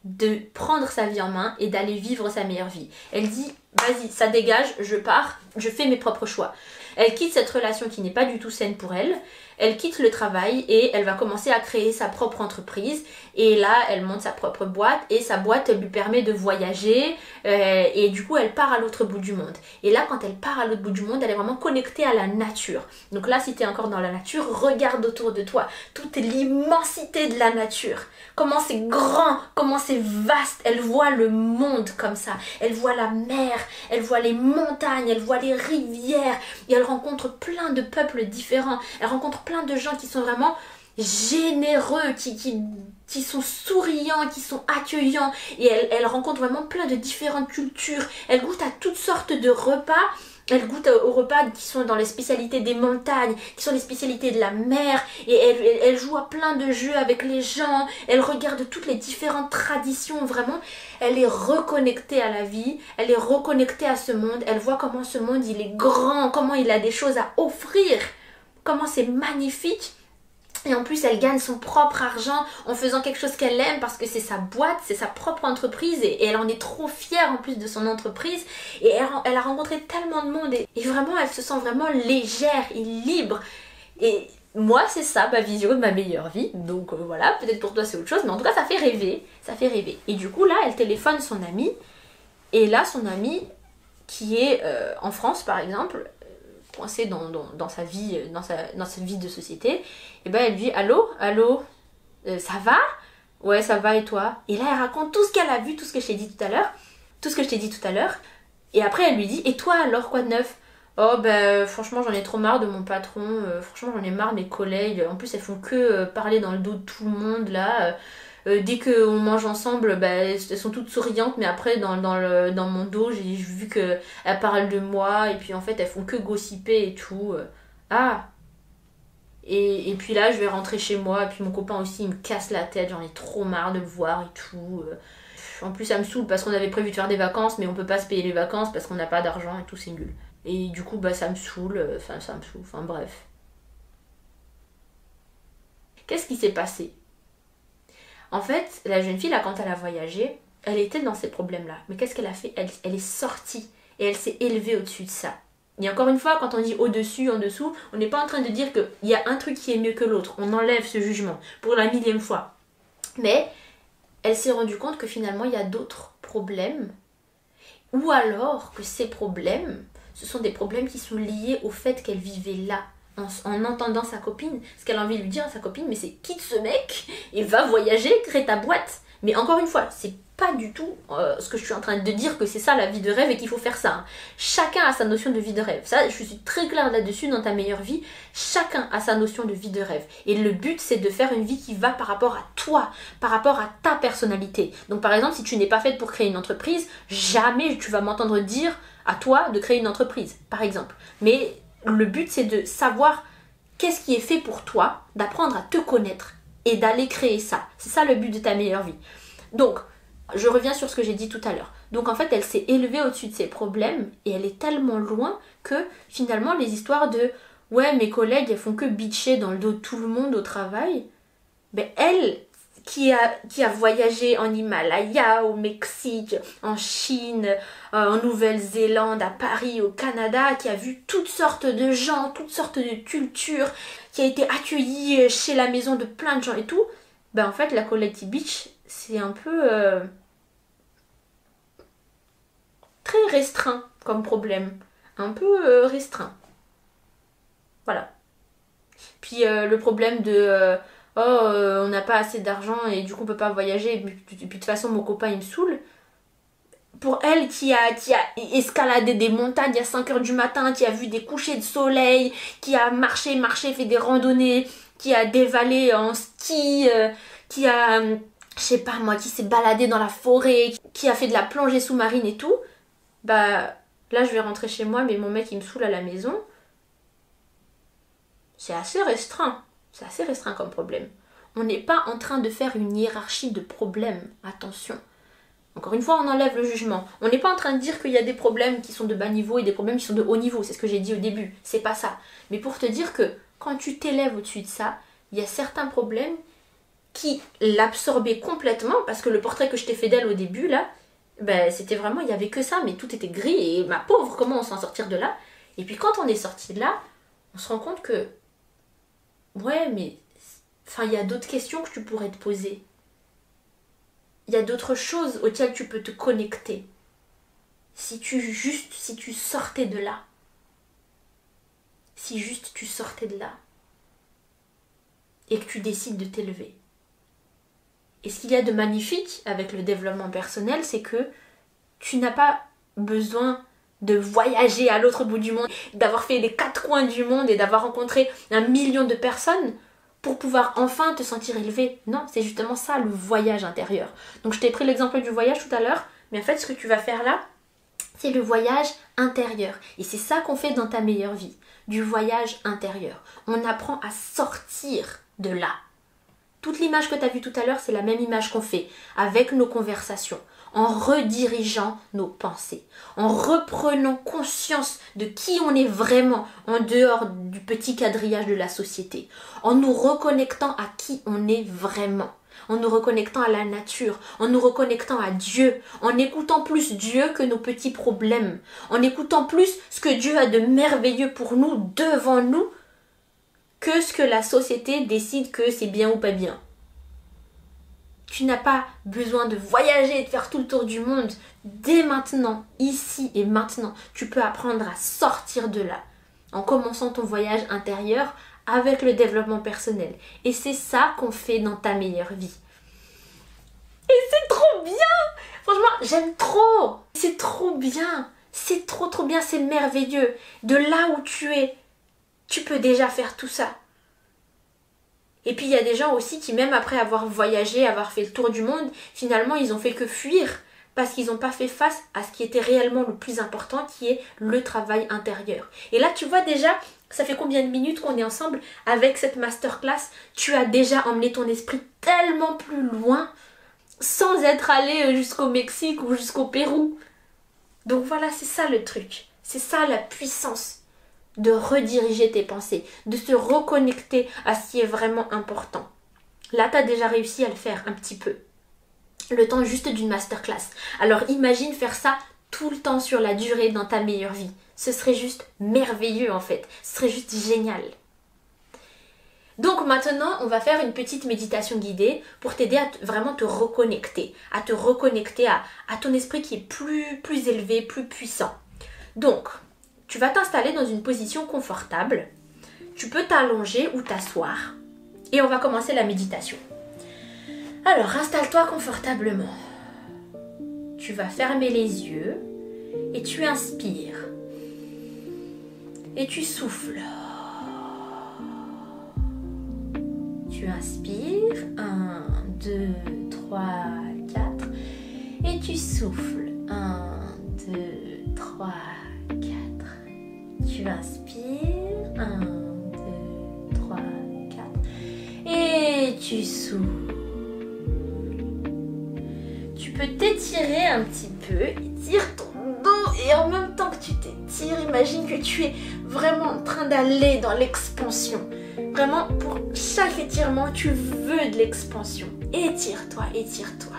de prendre sa vie en main et d'aller vivre sa meilleure vie. Elle dit, vas-y, ça dégage, je pars, je fais mes propres choix. Elle quitte cette relation qui n'est pas du tout saine pour elle elle quitte le travail et elle va commencer à créer sa propre entreprise. Et là, elle monte sa propre boîte et sa boîte lui permet de voyager euh, et du coup, elle part à l'autre bout du monde. Et là, quand elle part à l'autre bout du monde, elle est vraiment connectée à la nature. Donc là, si tu es encore dans la nature, regarde autour de toi toute l'immensité de la nature. Comment c'est grand, comment c'est vaste. Elle voit le monde comme ça. Elle voit la mer, elle voit les montagnes, elle voit les rivières et elle rencontre plein de peuples différents. Elle rencontre plein de gens qui sont vraiment généreux, qui, qui, sont souriants, qui sont accueillants. Et elle, rencontre vraiment plein de différentes cultures. Elle goûte à toutes sortes de repas. Elle goûte aux repas qui sont dans les spécialités des montagnes, qui sont les spécialités de la mer, et elle, elle, joue à plein de jeux avec les gens, elle regarde toutes les différentes traditions, vraiment, elle est reconnectée à la vie, elle est reconnectée à ce monde, elle voit comment ce monde il est grand, comment il a des choses à offrir comment c'est magnifique. Et en plus, elle gagne son propre argent en faisant quelque chose qu'elle aime parce que c'est sa boîte, c'est sa propre entreprise et, elle en est trop fière en plus de son entreprise. Et elle, a rencontré tellement de monde et, vraiment, elle se sent vraiment légère et libre. Et moi, c'est ça ma vision de ma meilleure vie. Donc euh, voilà, peut-être pour toi c'est autre chose, mais en tout cas, ça fait rêver. Ça fait rêver. Et du coup, là, elle téléphone son amie. Et là, son amie, qui est euh, en France par exemple, coincée dans, dans, sa vie, dans, sa, dans vie de société, et ben elle dit Allô, allô, euh, ça va? Ouais, ça va et toi? Et là, elle raconte tout ce qu'elle a vu, tout ce que je t'ai dit tout à l'heure, tout ce que je t'ai dit tout à l'heure. Et après, elle lui dit Et toi alors, quoi de neuf? Oh ben franchement j'en ai trop marre de mon patron, euh, franchement j'en ai marre de mes collègues, en plus elles font que euh, parler dans le dos de tout le monde là, euh, dès qu'on mange ensemble, bah, elles sont toutes souriantes, mais après, dans, le, dans mon dos, j'ai vu qu'elles parlent de moi, et puis en fait, elles font que gossiper et tout. Euh. Ah et, et, puis là, je vais rentrer chez moi, et puis mon copain aussi, il me casse la tête, j'en ai trop marre de le voir et tout. Euh. en plus ça me saoule parce qu'on avait prévu de faire des vacances mais on peut pas se payer les vacances parce qu'on n'a pas d'argent et tout c'est nul. Et du coup bah ça me saoule, enfin ça me saoule, enfin bref. Qu'est-ce qui s'est passé? En fait, la jeune fille là quand elle a voyagé, elle était dans ces problèmes-là. Mais qu'est-ce qu'elle a fait? Elle, elle est sortie et elle s'est élevée au-dessus de ça. Et encore une fois, quand on dit au-dessus, en dessous, on n'est pas en train de dire qu'il y a un truc qui est mieux que l'autre. On enlève ce jugement pour la millième fois. Mais elle s'est rendue compte que finalement, il y a d'autres problèmes. Ou alors que ces problèmes, ce sont des problèmes qui sont liés au fait qu'elle vivait là. En, en, entendant sa copine, ce qu'elle a envie de lui dire à sa copine, mais c'est quitte ce mec et va voyager, crée ta boîte. Mais encore une fois, c'est pas du tout euh, ce que je suis en train de dire que c'est ça la vie de rêve et qu'il faut faire ça. Hein. Chacun a sa notion de vie de rêve. Ça, je suis très claire là-dessus dans ta meilleure vie. Chacun a sa notion de vie de rêve. Et le but, c'est de faire une vie qui va par rapport à toi, par rapport à ta personnalité. Donc par exemple, si tu n'es pas faite pour créer une entreprise, jamais tu vas m'entendre dire à toi de créer une entreprise, par exemple. Mais le but, c'est de savoir qu'est-ce qui est fait pour toi, d'apprendre à te connaître et d'aller créer ça. C'est ça le but de ta meilleure vie. Donc, je reviens sur ce que j'ai dit tout à l'heure. Donc en fait, elle s'est élevée au-dessus de ses problèmes et elle est tellement loin que finalement les histoires de ouais, mes collègues elles font que bitcher dans le dos de tout le monde au travail, ben elle qui a, qui a voyagé en Himalaya, au Mexique, en Chine, euh, en Nouvelle-Zélande, à Paris, au Canada, qui a vu toutes sortes de gens, toutes sortes de cultures, qui a été accueillie chez la maison de plein de gens et tout, ben en fait la Collective Beach c'est un peu euh, très restreint comme problème. Un peu euh, restreint. Voilà. Puis euh, le problème de oh on n'a pas assez d'argent et du coup on peut pas voyager et puis, de toute façon mon copain il me saoule. Pour elle qui a, escaladé des montagnes à 5 heures du matin, qui a vu des couchers de soleil, qui a marché, marché, fait des randonnées, qui a dévalé en ski, qui a je sais pas moi, qui s'est baladé dans la forêt, qui a fait de la plongée sous-marine et tout, bah là je vais rentrer chez moi, mais mon mec il me saoule à la maison. C'est assez restreint. C'est assez restreint comme problème. On n'est pas en train de faire une hiérarchie de problèmes. Attention. Encore une fois, on enlève le jugement. On n'est pas en train de dire qu'il y a des problèmes qui sont de bas niveau et des problèmes qui sont de haut niveau. C'est ce que j'ai dit au début. C'est pas ça. Mais pour te dire que quand tu t'élèves au-dessus de ça, il y a certains problèmes qui l'absorbait complètement parce que le portrait que je t'ai fait d'elle au début là, ben, c'était vraiment, il y avait que ça, mais tout était gris et ma pauvre, comment on s'en sortir de là? Et puis quand on est sorti de là, on se rend compte que, ouais, mais, enfin, il y a d'autres questions que tu pourrais te poser. Il y a d'autres choses auxquelles tu peux te connecter. Si tu juste, si tu sortais de là. Si juste tu sortais de là. Et que tu décides de t'élever. Et ce qu'il y a de magnifique avec le développement personnel, c'est que tu n'as pas besoin de voyager à l'autre bout du monde, d'avoir fait les quatre coins du monde et d'avoir rencontré un million de personnes pour pouvoir enfin te sentir élevé. Non, c'est justement ça le voyage intérieur. Donc je t'ai pris l'exemple du voyage tout à l'heure, mais en fait ce que tu vas faire là, c'est le voyage intérieur. Et c'est ça qu'on fait dans ta meilleure vie, du voyage intérieur. On apprend à sortir de là, toute l'image que tu as vue tout à l'heure, c'est la même image qu'on fait avec nos conversations, en redirigeant nos pensées, en reprenant conscience de qui on est vraiment en dehors du petit quadrillage de la société, en nous reconnectant à qui on est vraiment en nous reconnectant à la nature, en nous reconnectant à Dieu, en écoutant plus Dieu que nos petits problèmes, en écoutant plus ce que Dieu a de merveilleux pour nous devant nous que ce que la société décide que c'est bien ou pas bien. Tu n'as pas besoin de voyager et de faire tout le tour du monde. Dès maintenant, ici et maintenant, tu peux apprendre à sortir de là en commençant ton voyage intérieur avec le développement personnel. Et c'est ça qu'on fait dans ta meilleure vie. Et c'est trop bien Franchement, j'aime trop C'est trop bien C'est trop trop bien, c'est merveilleux. De là où tu es, tu peux déjà faire tout ça. Et puis il y a des gens aussi qui même après avoir voyagé, avoir fait le tour du monde, finalement ils ont fait que fuir parce qu'ils n'ont pas fait face à ce qui était réellement le plus important qui est le travail intérieur. Et là tu vois déjà, ça fait combien de minutes qu'on est ensemble avec cette masterclass? Tu as déjà emmené ton esprit tellement plus loin sans être allé jusqu'au Mexique ou jusqu'au Pérou. Donc voilà, c'est ça le truc. C'est ça la puissance de rediriger tes pensées, de se reconnecter à ce qui est vraiment important. Là, tu as déjà réussi à le faire un petit peu. Le temps juste d'une masterclass. Alors imagine faire ça tout le temps sur la durée dans ta meilleure vie. Ce serait juste merveilleux en fait. Ce serait juste génial. Donc maintenant, on va faire une petite méditation guidée pour t'aider à vraiment te reconnecter, à te reconnecter à, à, ton esprit qui est plus, plus élevé, plus puissant. Donc, tu vas t'installer dans une position confortable. Tu peux t'allonger ou t'asseoir. Et on va commencer la méditation. Alors, installe-toi confortablement. Tu vas fermer les yeux et tu inspires. Et tu souffles. Tu inspires. 1, 2, 3, 4. Et tu souffles. 1, 2, 3, 4. Tu inspires. 1, 2, 3, 4. Et tu souffles. Tu peux t'étirer un petit peu. Étire ton dos et en même temps que tu t'étires, imagine que tu es vraiment en train d'aller dans l'expansion. Vraiment, pour chaque étirement, tu veux de l'expansion. Étire-toi, étire-toi.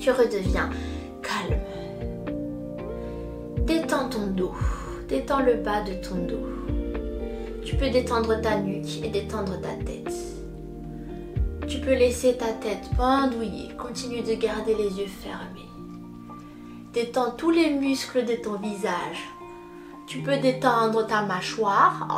Tu redeviens calme. Détends ton dos. Détends le bas de ton dos. Tu peux détendre ta nuque et détendre ta tête. Tu peux laisser ta tête pendouiller. Continue de garder les yeux fermés. Détends tous les muscles de ton visage. Tu peux détendre ta mâchoire.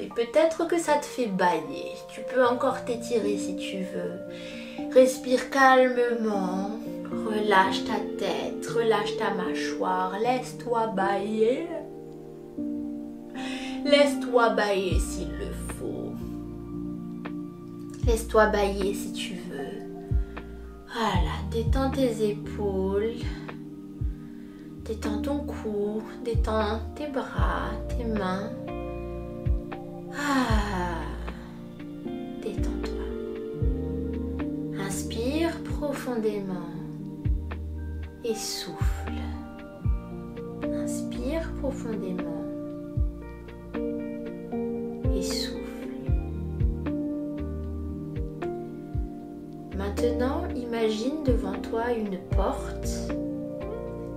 Et peut-être que ça te fait bailler. Tu peux encore t'étirer si tu veux. Respire calmement. Relâche ta tête, relâche ta mâchoire, laisse-toi bailler. Laisse-toi bailler s'il le faut. Laisse-toi bailler si tu veux. Voilà, détends tes épaules. Détends ton cou, détends tes bras, tes mains. Ah, détends-toi. Inspire profondément et souffle. Inspire profondément et souffle. Maintenant, imagine devant toi une porte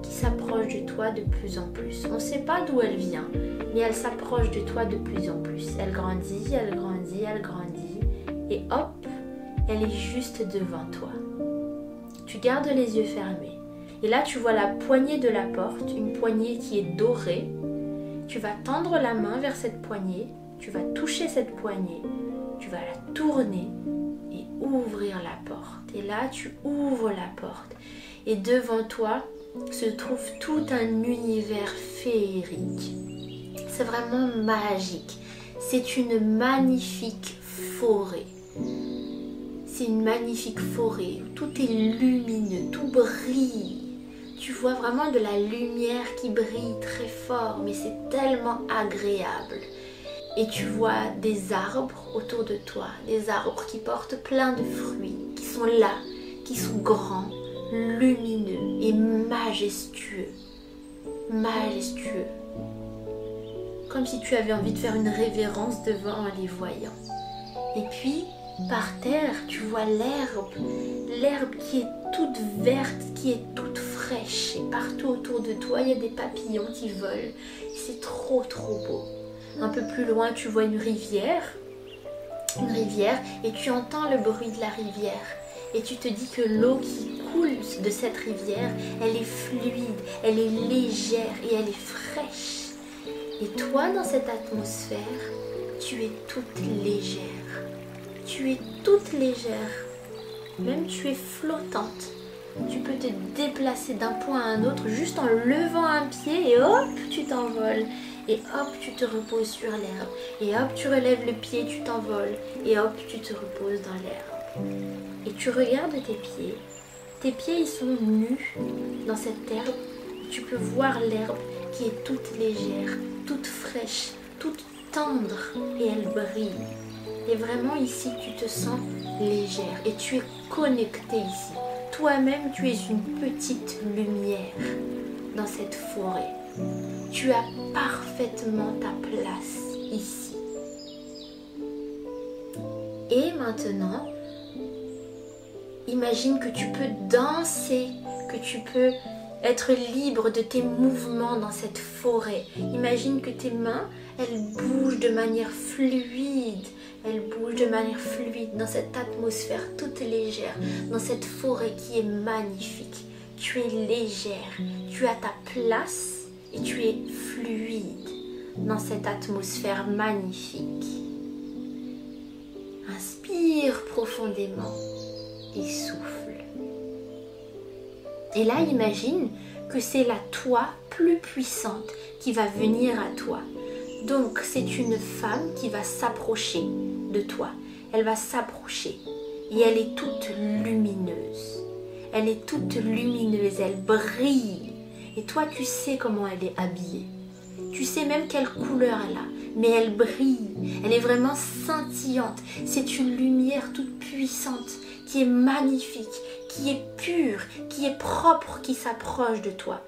qui s'approche de toi de plus en plus. On ne sait pas d'où elle vient, mais elle s'approche de toi de plus en plus. Elle grandit, elle grandit, elle grandit, et hop, elle est juste devant toi. Tu gardes les yeux fermés. Et là, tu vois la poignée de la porte, une poignée qui est dorée. Tu vas tendre la main vers cette poignée, tu vas toucher cette poignée, tu vas la tourner et ouvrir la porte. Et là, tu ouvres la porte. Et devant toi se trouve tout un univers féerique. C'est vraiment magique. C'est une magnifique forêt. C'est une magnifique forêt où tout est lumineux, tout brille tu vois vraiment de la lumière qui brille très fort, mais c'est tellement agréable. Et tu vois des arbres autour de toi, des arbres qui portent plein de fruits, qui sont là, qui sont grands, lumineux et majestueux. Majestueux. Comme si tu avais envie de faire une révérence devant les voyants. Et puis, par terre, tu vois l'herbe, l'herbe qui est toute verte, qui est toute Et partout autour de toi, il y a des papillons qui volent. C'est trop trop beau. Un peu plus loin, tu vois une rivière. Une rivière et tu entends le bruit de la rivière. Et tu te dis que l'eau qui coule de cette rivière, elle est fluide, elle est légère et elle est fraîche. Et toi, dans cette atmosphère, tu es toute légère. Tu es toute légère même tu es flottante. Tu peux te déplacer d'un point à un autre juste en levant un pied et hop, tu t'envoles. Et hop, tu te reposes sur l'herbe. Et hop, tu relèves le pied, tu t'envoles. Et hop, tu te reposes dans l'herbe. Et tu regardes tes pieds. Tes pieds, ils sont nus dans cette herbe. Tu peux voir l'herbe qui est toute légère, toute fraîche, toute tendre. Et elle brille. Et vraiment ici, tu te sens légère et tu es connectée ici. Toi-même, tu es une petite lumière dans cette forêt. Tu as parfaitement ta place ici. Et maintenant, imagine que tu peux danser, que tu peux être libre de tes mouvements dans cette forêt. Imagine que tes mains, elles bougent de manière fluide. Elles bougent de manière fluide dans cette atmosphère toute légère, dans cette forêt qui est magnifique. Tu es légère, tu as ta place et tu es fluide dans cette atmosphère magnifique. Inspire profondément et souffle. Et là, imagine que c'est la toi plus puissante qui va venir à toi. Donc, c'est une femme qui va s'approcher de toi. Elle va s'approcher et elle est toute lumineuse. Elle est toute lumineuse, elle brille. Et toi, tu sais comment elle est habillée. Tu sais même quelle couleur elle a, mais elle brille. Elle est vraiment scintillante. C'est une lumière toute puissante qui est magnifique, qui est pure, qui est propre, qui s'approche de toi.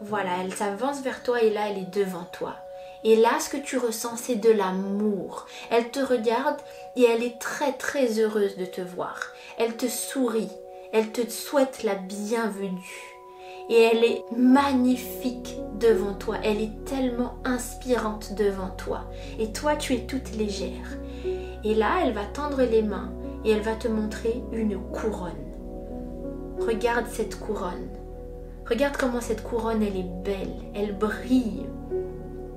Voilà, elle s'avance vers toi et là, elle est devant toi. Et là, ce que tu ressens, c'est de l'amour. Elle te regarde et elle est très très heureuse de te voir. Elle te sourit. Elle te souhaite la bienvenue. Et elle est magnifique devant toi. Elle est tellement inspirante devant toi. Et toi, tu es toute légère. Et là, elle va tendre les mains et elle va te montrer une couronne. Regarde cette couronne. Regarde comment cette couronne, elle est belle. Elle brille.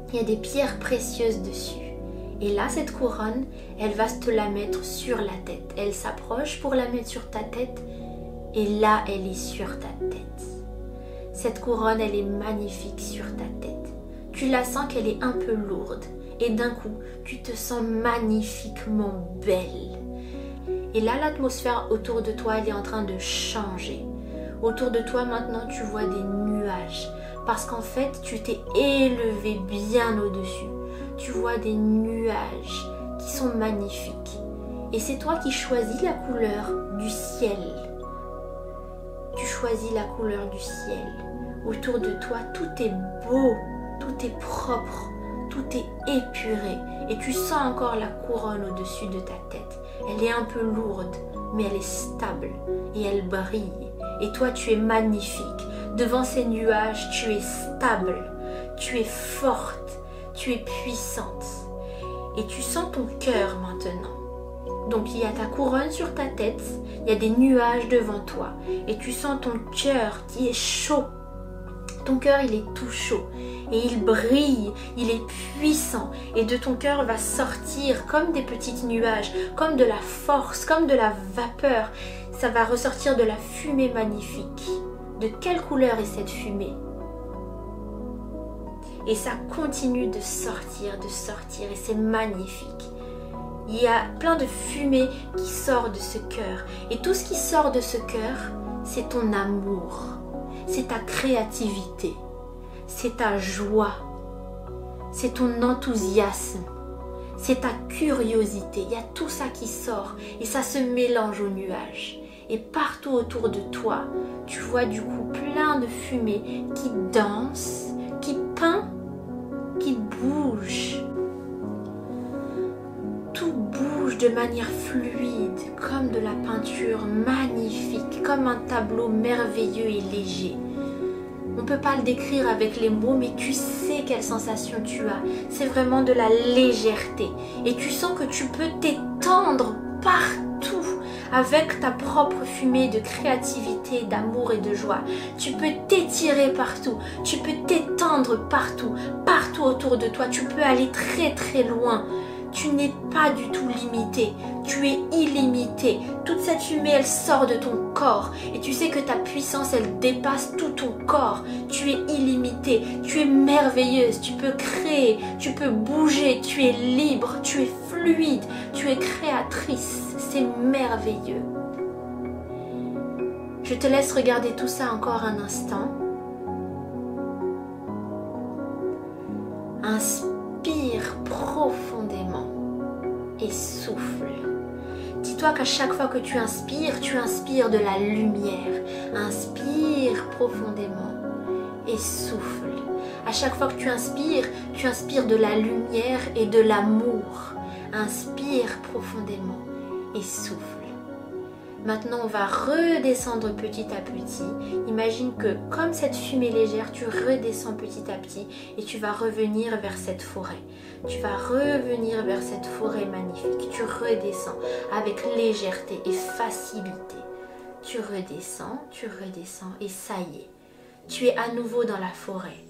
Il y a des pierres précieuses dessus. Et là, cette couronne, elle va te la mettre sur la tête. Elle s'approche pour la mettre sur ta tête. Et là, elle est sur ta tête. Cette couronne, elle est magnifique sur ta tête. Tu la sens qu'elle est un peu lourde. Et d'un coup, tu te sens magnifiquement belle. Et là, l'atmosphère autour de toi, elle est en train de changer. Autour de toi, maintenant, tu vois des nuages parce qu'en fait, tu t'es élevé bien au-dessus. Tu vois des nuages qui sont magnifiques. Et c'est toi qui choisis la couleur du ciel. Tu choisis la couleur du ciel. Autour de toi, tout est beau, tout est propre, tout est épuré. Et tu sens encore la couronne au-dessus de ta tête. Elle est un peu lourde, mais elle est stable et elle brille. Et toi, tu es magnifique Devant ces nuages, tu es stable, tu es forte, tu es puissante. Et tu sens ton cœur maintenant. Donc il y a ta couronne sur ta tête, il y a des nuages devant toi. Et tu sens ton cœur qui est chaud. Ton cœur, il est tout chaud. Et il brille, il est puissant. Et de ton cœur va sortir comme des petits nuages, comme de la force, comme de la vapeur. Ça va ressortir de la fumée magnifique. De quelle couleur est cette fumée? Et ça continue de sortir, de sortir, et c'est magnifique. Il y a plein de fumée qui sort de ce cœur. Et tout ce qui sort de ce cœur, c'est ton amour, c'est ta créativité, c'est ta joie, c'est ton enthousiasme, c'est ta curiosité. Il y a tout ça qui sort et ça se mélange aux nuages. Et partout autour de toi, tu vois du coup plein de fumée qui danse, qui peint, qui bouge. Tout bouge de manière fluide, comme de la peinture magnifique, comme un tableau merveilleux et léger. On ne peut pas le décrire avec les mots, mais tu sais quelle sensation tu as. C'est vraiment de la légèreté. Et tu sens que tu peux t'étendre partout avec ta propre fumée de créativité, d'amour et de joie. Tu peux t'étirer partout, tu peux t'étendre partout, partout autour de toi. Tu peux aller très très loin. Tu n'es pas du tout limité, tu es illimité. Toute cette fumée, elle sort de ton corps et tu sais que ta puissance, elle dépasse tout ton corps. Tu es illimité, tu es merveilleuse, tu peux créer, tu peux bouger, tu es libre, tu es fluide, tu es créatrice c'est merveilleux. Je te laisse regarder tout ça encore un instant. Inspire profondément et souffle. Dis-toi qu'à chaque fois que tu inspires, tu inspires de la lumière. Inspire profondément et souffle. À chaque fois que tu inspires, tu inspires de la lumière et de l'amour. Inspire profondément souffle. Maintenant, on va redescendre petit à petit. Imagine que comme cette fumée légère, tu redescends petit à petit et tu vas revenir vers cette forêt. Tu vas revenir vers cette forêt magnifique. Tu redescends avec légèreté et facilité. Tu redescends, tu redescends et ça y est. Tu es à nouveau dans la forêt.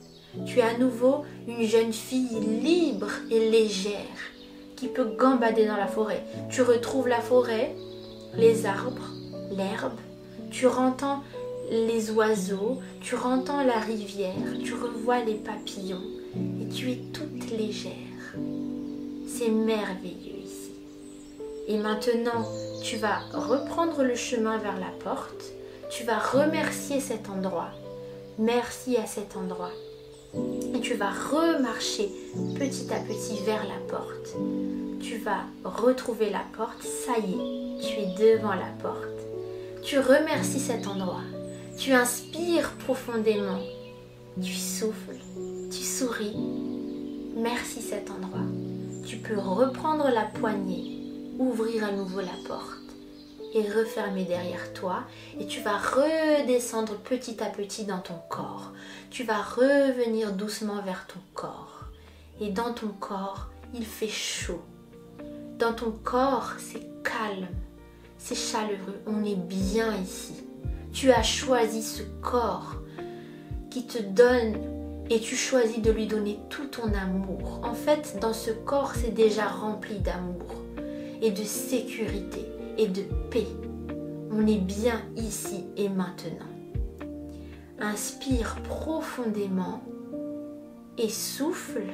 Tu es à nouveau une jeune fille libre et légère qui peut gambader dans la forêt. Tu retrouves la forêt les arbres, l'herbe, tu entends les oiseaux, tu entends la rivière, tu revois les papillons et tu es toute légère. C'est merveilleux ici. Et maintenant, tu vas reprendre le chemin vers la porte, tu vas remercier cet endroit. Merci à cet endroit. Et tu vas remarcher petit à petit vers la porte. Tu vas retrouver la porte, ça y est, tu es devant la porte. Tu remercies cet endroit. Tu inspires profondément. Tu souffles. Tu souris. Merci cet endroit. Tu peux reprendre la poignée, ouvrir à nouveau la porte et derrière toi et tu vas redescendre petit à petit dans ton corps. Tu vas revenir doucement vers ton corps. Et dans ton corps, il fait chaud. Dans ton corps, c'est calme c'est chaleureux, on est bien ici. Tu as choisi ce corps qui te donne et tu choisis de lui donner tout ton amour. En fait, dans ce corps, c'est déjà rempli d'amour et de sécurité et de paix. On est bien ici et maintenant. Inspire profondément et souffle.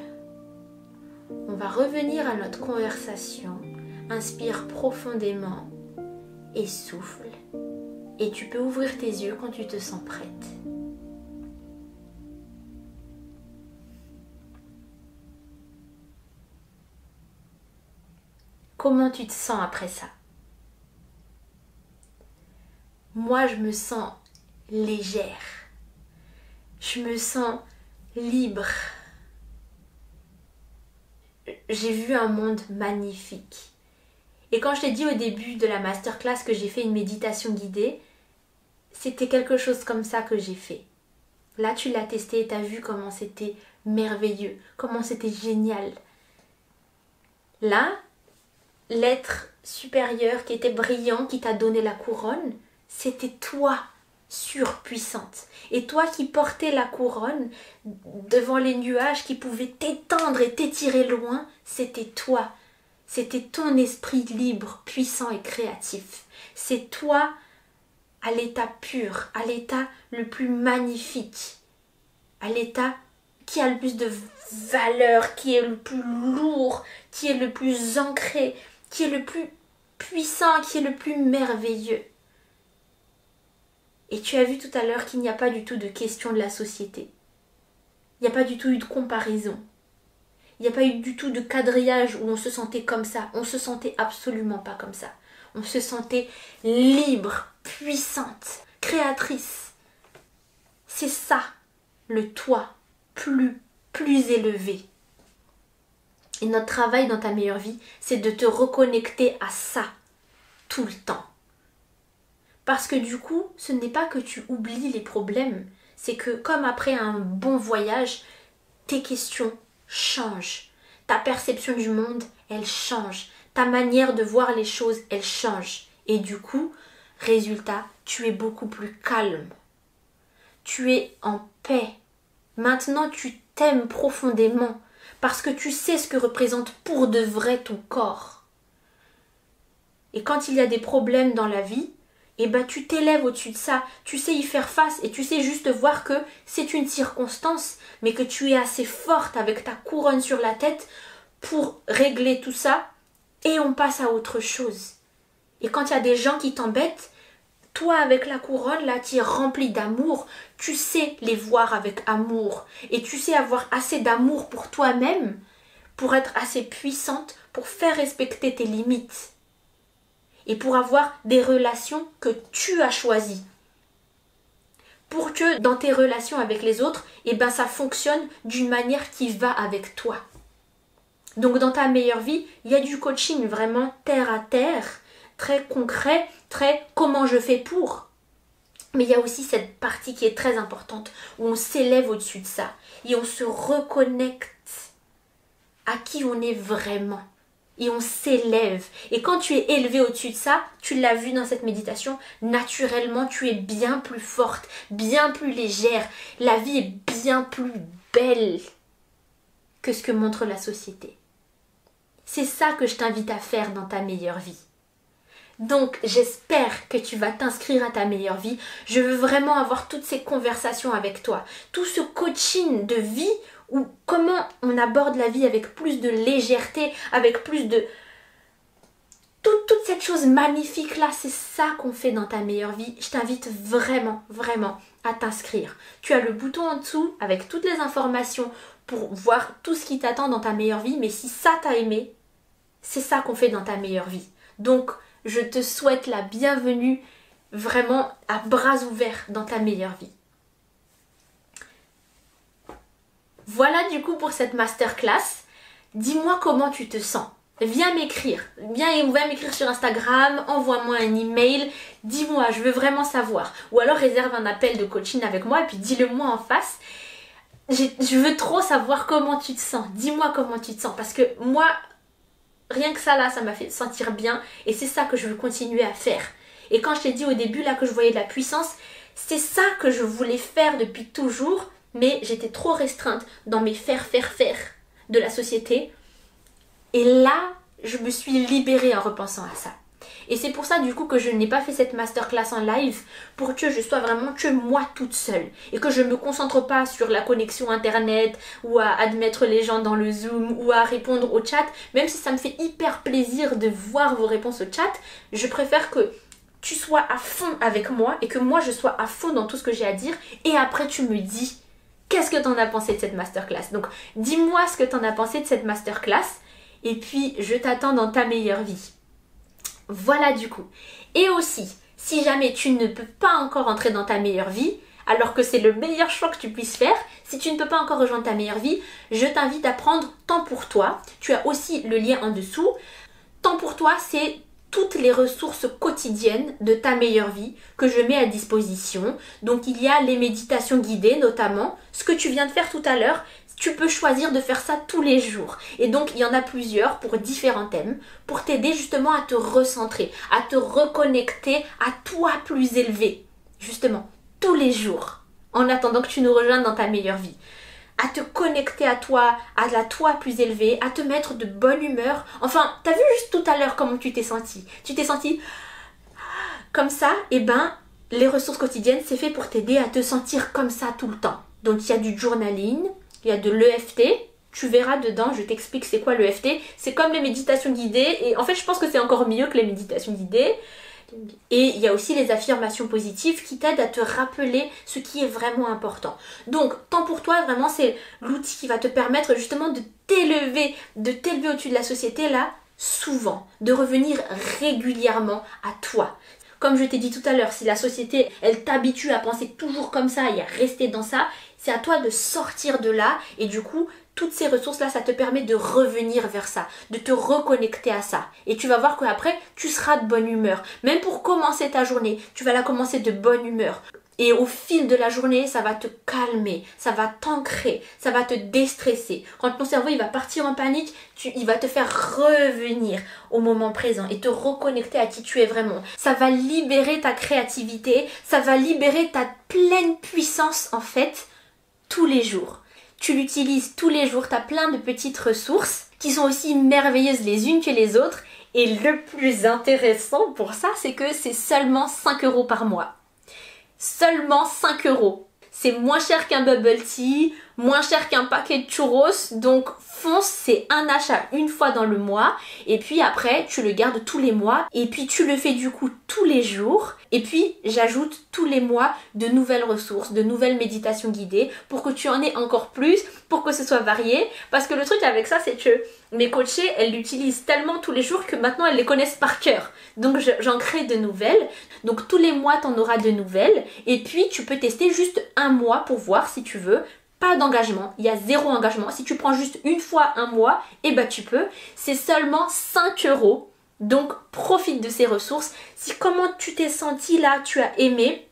On va revenir à notre conversation. Inspire profondément et souffle. Et tu peux ouvrir tes yeux quand tu te sens prête. Comment tu te sens après ça? Moi, je me sens légère. Je me sens libre. J'ai vu un monde magnifique. Et quand je t'ai dit au début de la masterclass que j'ai fait une méditation guidée, c'était quelque chose comme ça que j'ai fait. Là, tu l'as testé et tu as vu comment c'était merveilleux, comment c'était génial. Là, l'être supérieur qui était brillant, qui t'a donné la couronne, c'était toi, surpuissante. Et toi qui portais la couronne devant les nuages qui pouvaient t'étendre et t'étirer loin, c'était toi, c'était ton esprit libre, puissant et créatif. C'est toi à l'état pur, à l'état le plus magnifique, à l'état qui a le plus de valeur, qui est le plus lourd, qui est le plus ancré, qui est le plus puissant, qui est le plus merveilleux. Et tu as vu tout à l'heure qu'il n'y a pas du tout de question de la société. Il n'y a pas du tout eu de comparaison. Il n'y a pas eu du tout de quadrillage où on se sentait comme ça. On se sentait absolument pas comme ça. On se sentait libre, puissante, créatrice. C'est ça, le toi plus, plus élevé. Et notre travail dans ta meilleure vie, c'est de te reconnecter à ça tout le temps. Parce que du coup, ce n'est pas que tu oublies les problèmes, c'est que comme après un bon voyage, tes questions, change. Ta perception du monde, elle change. Ta manière de voir les choses, elle change. Et du coup, résultat, tu es beaucoup plus calme. Tu es en paix. Maintenant, tu t'aimes profondément parce que tu sais ce que représente pour de vrai ton corps. Et quand il y a des problèmes dans la vie, et eh ben tu t'élèves au-dessus de ça, tu sais y faire face et tu sais juste voir que c'est une circonstance, mais que tu es assez forte avec ta couronne sur la tête pour régler tout ça et on passe à autre chose. Et quand il y a des gens qui t'embêtent, toi avec la couronne là, tu es rempli d'amour, tu sais les voir avec amour. Et tu sais avoir assez d'amour pour toi-même pour être assez puissante pour faire respecter tes limites et pour avoir des relations que tu as choisies. Pour que dans tes relations avec les autres, eh ben ça fonctionne d'une manière qui va avec toi. Donc dans ta meilleure vie, il y a du coaching vraiment terre à terre, très concret, très comment je fais pour. Mais il y a aussi cette partie qui est très importante, où on s'élève au-dessus de ça, et on se reconnecte à qui on est vraiment. Et on s'élève. Et quand tu es élevé au-dessus de ça, tu l'as vu dans cette méditation, naturellement tu es bien plus forte, bien plus légère. La vie est bien plus belle que ce que montre la société. C'est ça que je t'invite à faire dans ta meilleure vie. Donc j'espère que tu vas t'inscrire à ta meilleure vie. Je veux vraiment avoir toutes ces conversations avec toi. Tout ce coaching de vie ou comment on aborde la vie avec plus de légèreté, avec plus de... Toute, toute cette chose magnifique là, c'est ça qu'on fait dans ta meilleure vie. Je t'invite vraiment, vraiment à t'inscrire. Tu as le bouton en dessous avec toutes les informations pour voir tout ce qui t'attend dans ta meilleure vie. Mais si ça t'a aimé, c'est ça qu'on fait dans ta meilleure vie. Donc, je te souhaite la bienvenue vraiment à bras ouverts dans ta meilleure vie. Voilà du coup pour cette masterclass. Dis-moi comment tu te sens. Viens m'écrire. Viens, m'écrire sur Instagram, envoie-moi un email, dis-moi, je veux vraiment savoir. Ou alors réserve un appel de coaching avec moi et puis dis-le moi en face. Je veux trop savoir comment tu te sens. Dis-moi comment tu te sens. Parce que moi, Rien que ça là, ça m'a fait sentir bien et c'est ça que je veux continuer à faire. Et quand je t'ai dit au début là que je voyais de la puissance, c'est ça que je voulais faire depuis toujours, mais j'étais trop restreinte dans mes faire, faire, faire de la société. Et là, je me suis libérée en repensant à ça. Et c'est pour ça du coup que je n'ai pas fait cette masterclass en live pour que je sois vraiment que moi toute seule et que je ne me concentre pas sur la connexion internet ou à admettre les gens dans le Zoom ou à répondre au chat, même si ça me fait hyper plaisir de voir vos réponses au chat, je préfère que tu sois à fond avec moi et que moi je sois à fond dans tout ce que j'ai à dire et après tu me dis qu'est-ce que t'en as pensé de cette masterclass? Donc dis-moi ce que t'en as pensé de cette masterclass et puis je t'attends dans ta meilleure vie. Voilà du coup. Et aussi, si jamais tu ne peux pas encore entrer dans ta meilleure vie, alors que c'est le meilleur choix que tu puisses faire, si tu ne peux pas encore rejoindre ta meilleure vie, je t'invite à prendre temps pour toi. Tu as aussi le lien en dessous. Temps pour toi, c'est toutes les ressources quotidiennes de ta meilleure vie que je mets à disposition. Donc il y a les méditations guidées notamment, ce que tu viens de faire tout à l'heure, tu peux choisir de faire ça tous les jours. Et donc, il y en a plusieurs pour différents thèmes, pour t'aider justement à te recentrer, à te reconnecter à toi plus élevé. Justement, tous les jours, en attendant que tu nous rejoignes dans ta meilleure vie. À te connecter à toi, à la toi plus élevée, à te mettre de bonne humeur. Enfin, t'as vu juste tout à l'heure comment tu t'es senti Tu t'es senti comme ça Et eh ben, les ressources quotidiennes, c'est fait pour t'aider à te sentir comme ça tout le temps. Donc, il y a du journaling, il y a de l'EFT. Tu verras dedans, je t'explique c'est quoi l'EFT. C'est comme les méditations guidées. Et en fait, je pense que c'est encore mieux que les méditations guidées. Et il y a aussi les affirmations positives qui t'aident à te rappeler ce qui est vraiment important. Donc, tant pour toi, vraiment, c'est l'outil qui va te permettre justement de t'élever, de t'élever au-dessus de la société là, souvent, de revenir régulièrement à toi. Comme je t'ai dit tout à l'heure, si la société, elle t'habitue à penser toujours comme ça et à rester dans ça, c'est à toi de sortir de là et du coup, toutes ces ressources-là, ça te permet de revenir vers ça, de te reconnecter à ça. Et tu vas voir qu'après, tu seras de bonne humeur. Même pour commencer ta journée, tu vas la commencer de bonne humeur. Et au fil de la journée, ça va te calmer, ça va t'ancrer, ça va te déstresser. Quand ton cerveau il va partir en panique, il va te faire revenir au moment présent et te reconnecter à qui tu es vraiment. Ça va libérer ta créativité, ça va libérer ta pleine puissance en fait tous les jours. Tu l'utilises tous les jours, tu as plein de petites ressources qui sont aussi merveilleuses les unes que les autres. Et le plus intéressant pour ça, c'est que c'est seulement 5 euros par mois. Seulement 5 euros. C'est moins cher qu'un bubble tea moins cher qu'un paquet de churros. Donc fonce, c'est un achat une fois dans le mois. Et puis après, tu le gardes tous les mois. Et puis tu le fais du coup tous les jours. Et puis j'ajoute tous les mois de nouvelles ressources, de nouvelles méditations guidées pour que tu en aies encore plus, pour que ce soit varié. Parce que le truc avec ça, c'est que mes coachés, elles l'utilisent tellement tous les jours que maintenant elles les connaissent par cœur. Donc j'en crée de nouvelles. Donc tous les mois, tu en auras de nouvelles. Et puis tu peux tester juste un mois pour voir si tu veux d'engagement, il y a zéro engagement. Si tu prends juste une fois un mois, et eh ben tu peux. C'est seulement 5 euros. Donc profite de ces ressources. Si comment tu t'es senti là, tu as aimé,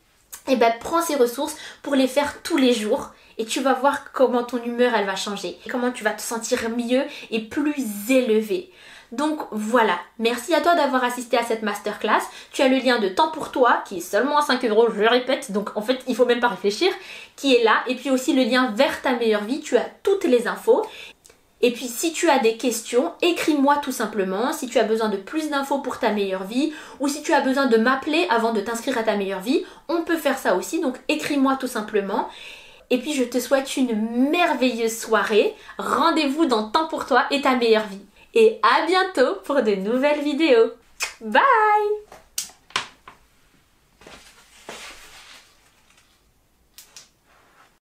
et eh ben prends ces ressources pour les faire tous les jours et tu vas voir comment ton humeur elle va changer, comment tu vas te sentir mieux et plus élevé. Donc voilà, merci à toi d'avoir assisté à cette masterclass. Tu as le lien de temps pour toi qui est seulement à 5 euros, je le répète, donc en fait il faut même pas réfléchir, qui est là. Et puis aussi le lien vers ta meilleure vie, tu as toutes les infos. Et puis si tu as des questions, écris-moi tout simplement. Si tu as besoin de plus d'infos pour ta meilleure vie ou si tu as besoin de m'appeler avant de t'inscrire à ta meilleure vie, on peut faire ça aussi. Donc écris-moi tout simplement. Et puis je te souhaite une merveilleuse soirée. Rendez-vous dans Temps pour toi et ta meilleure vie et à bientôt pour de nouvelles vidéos. Bye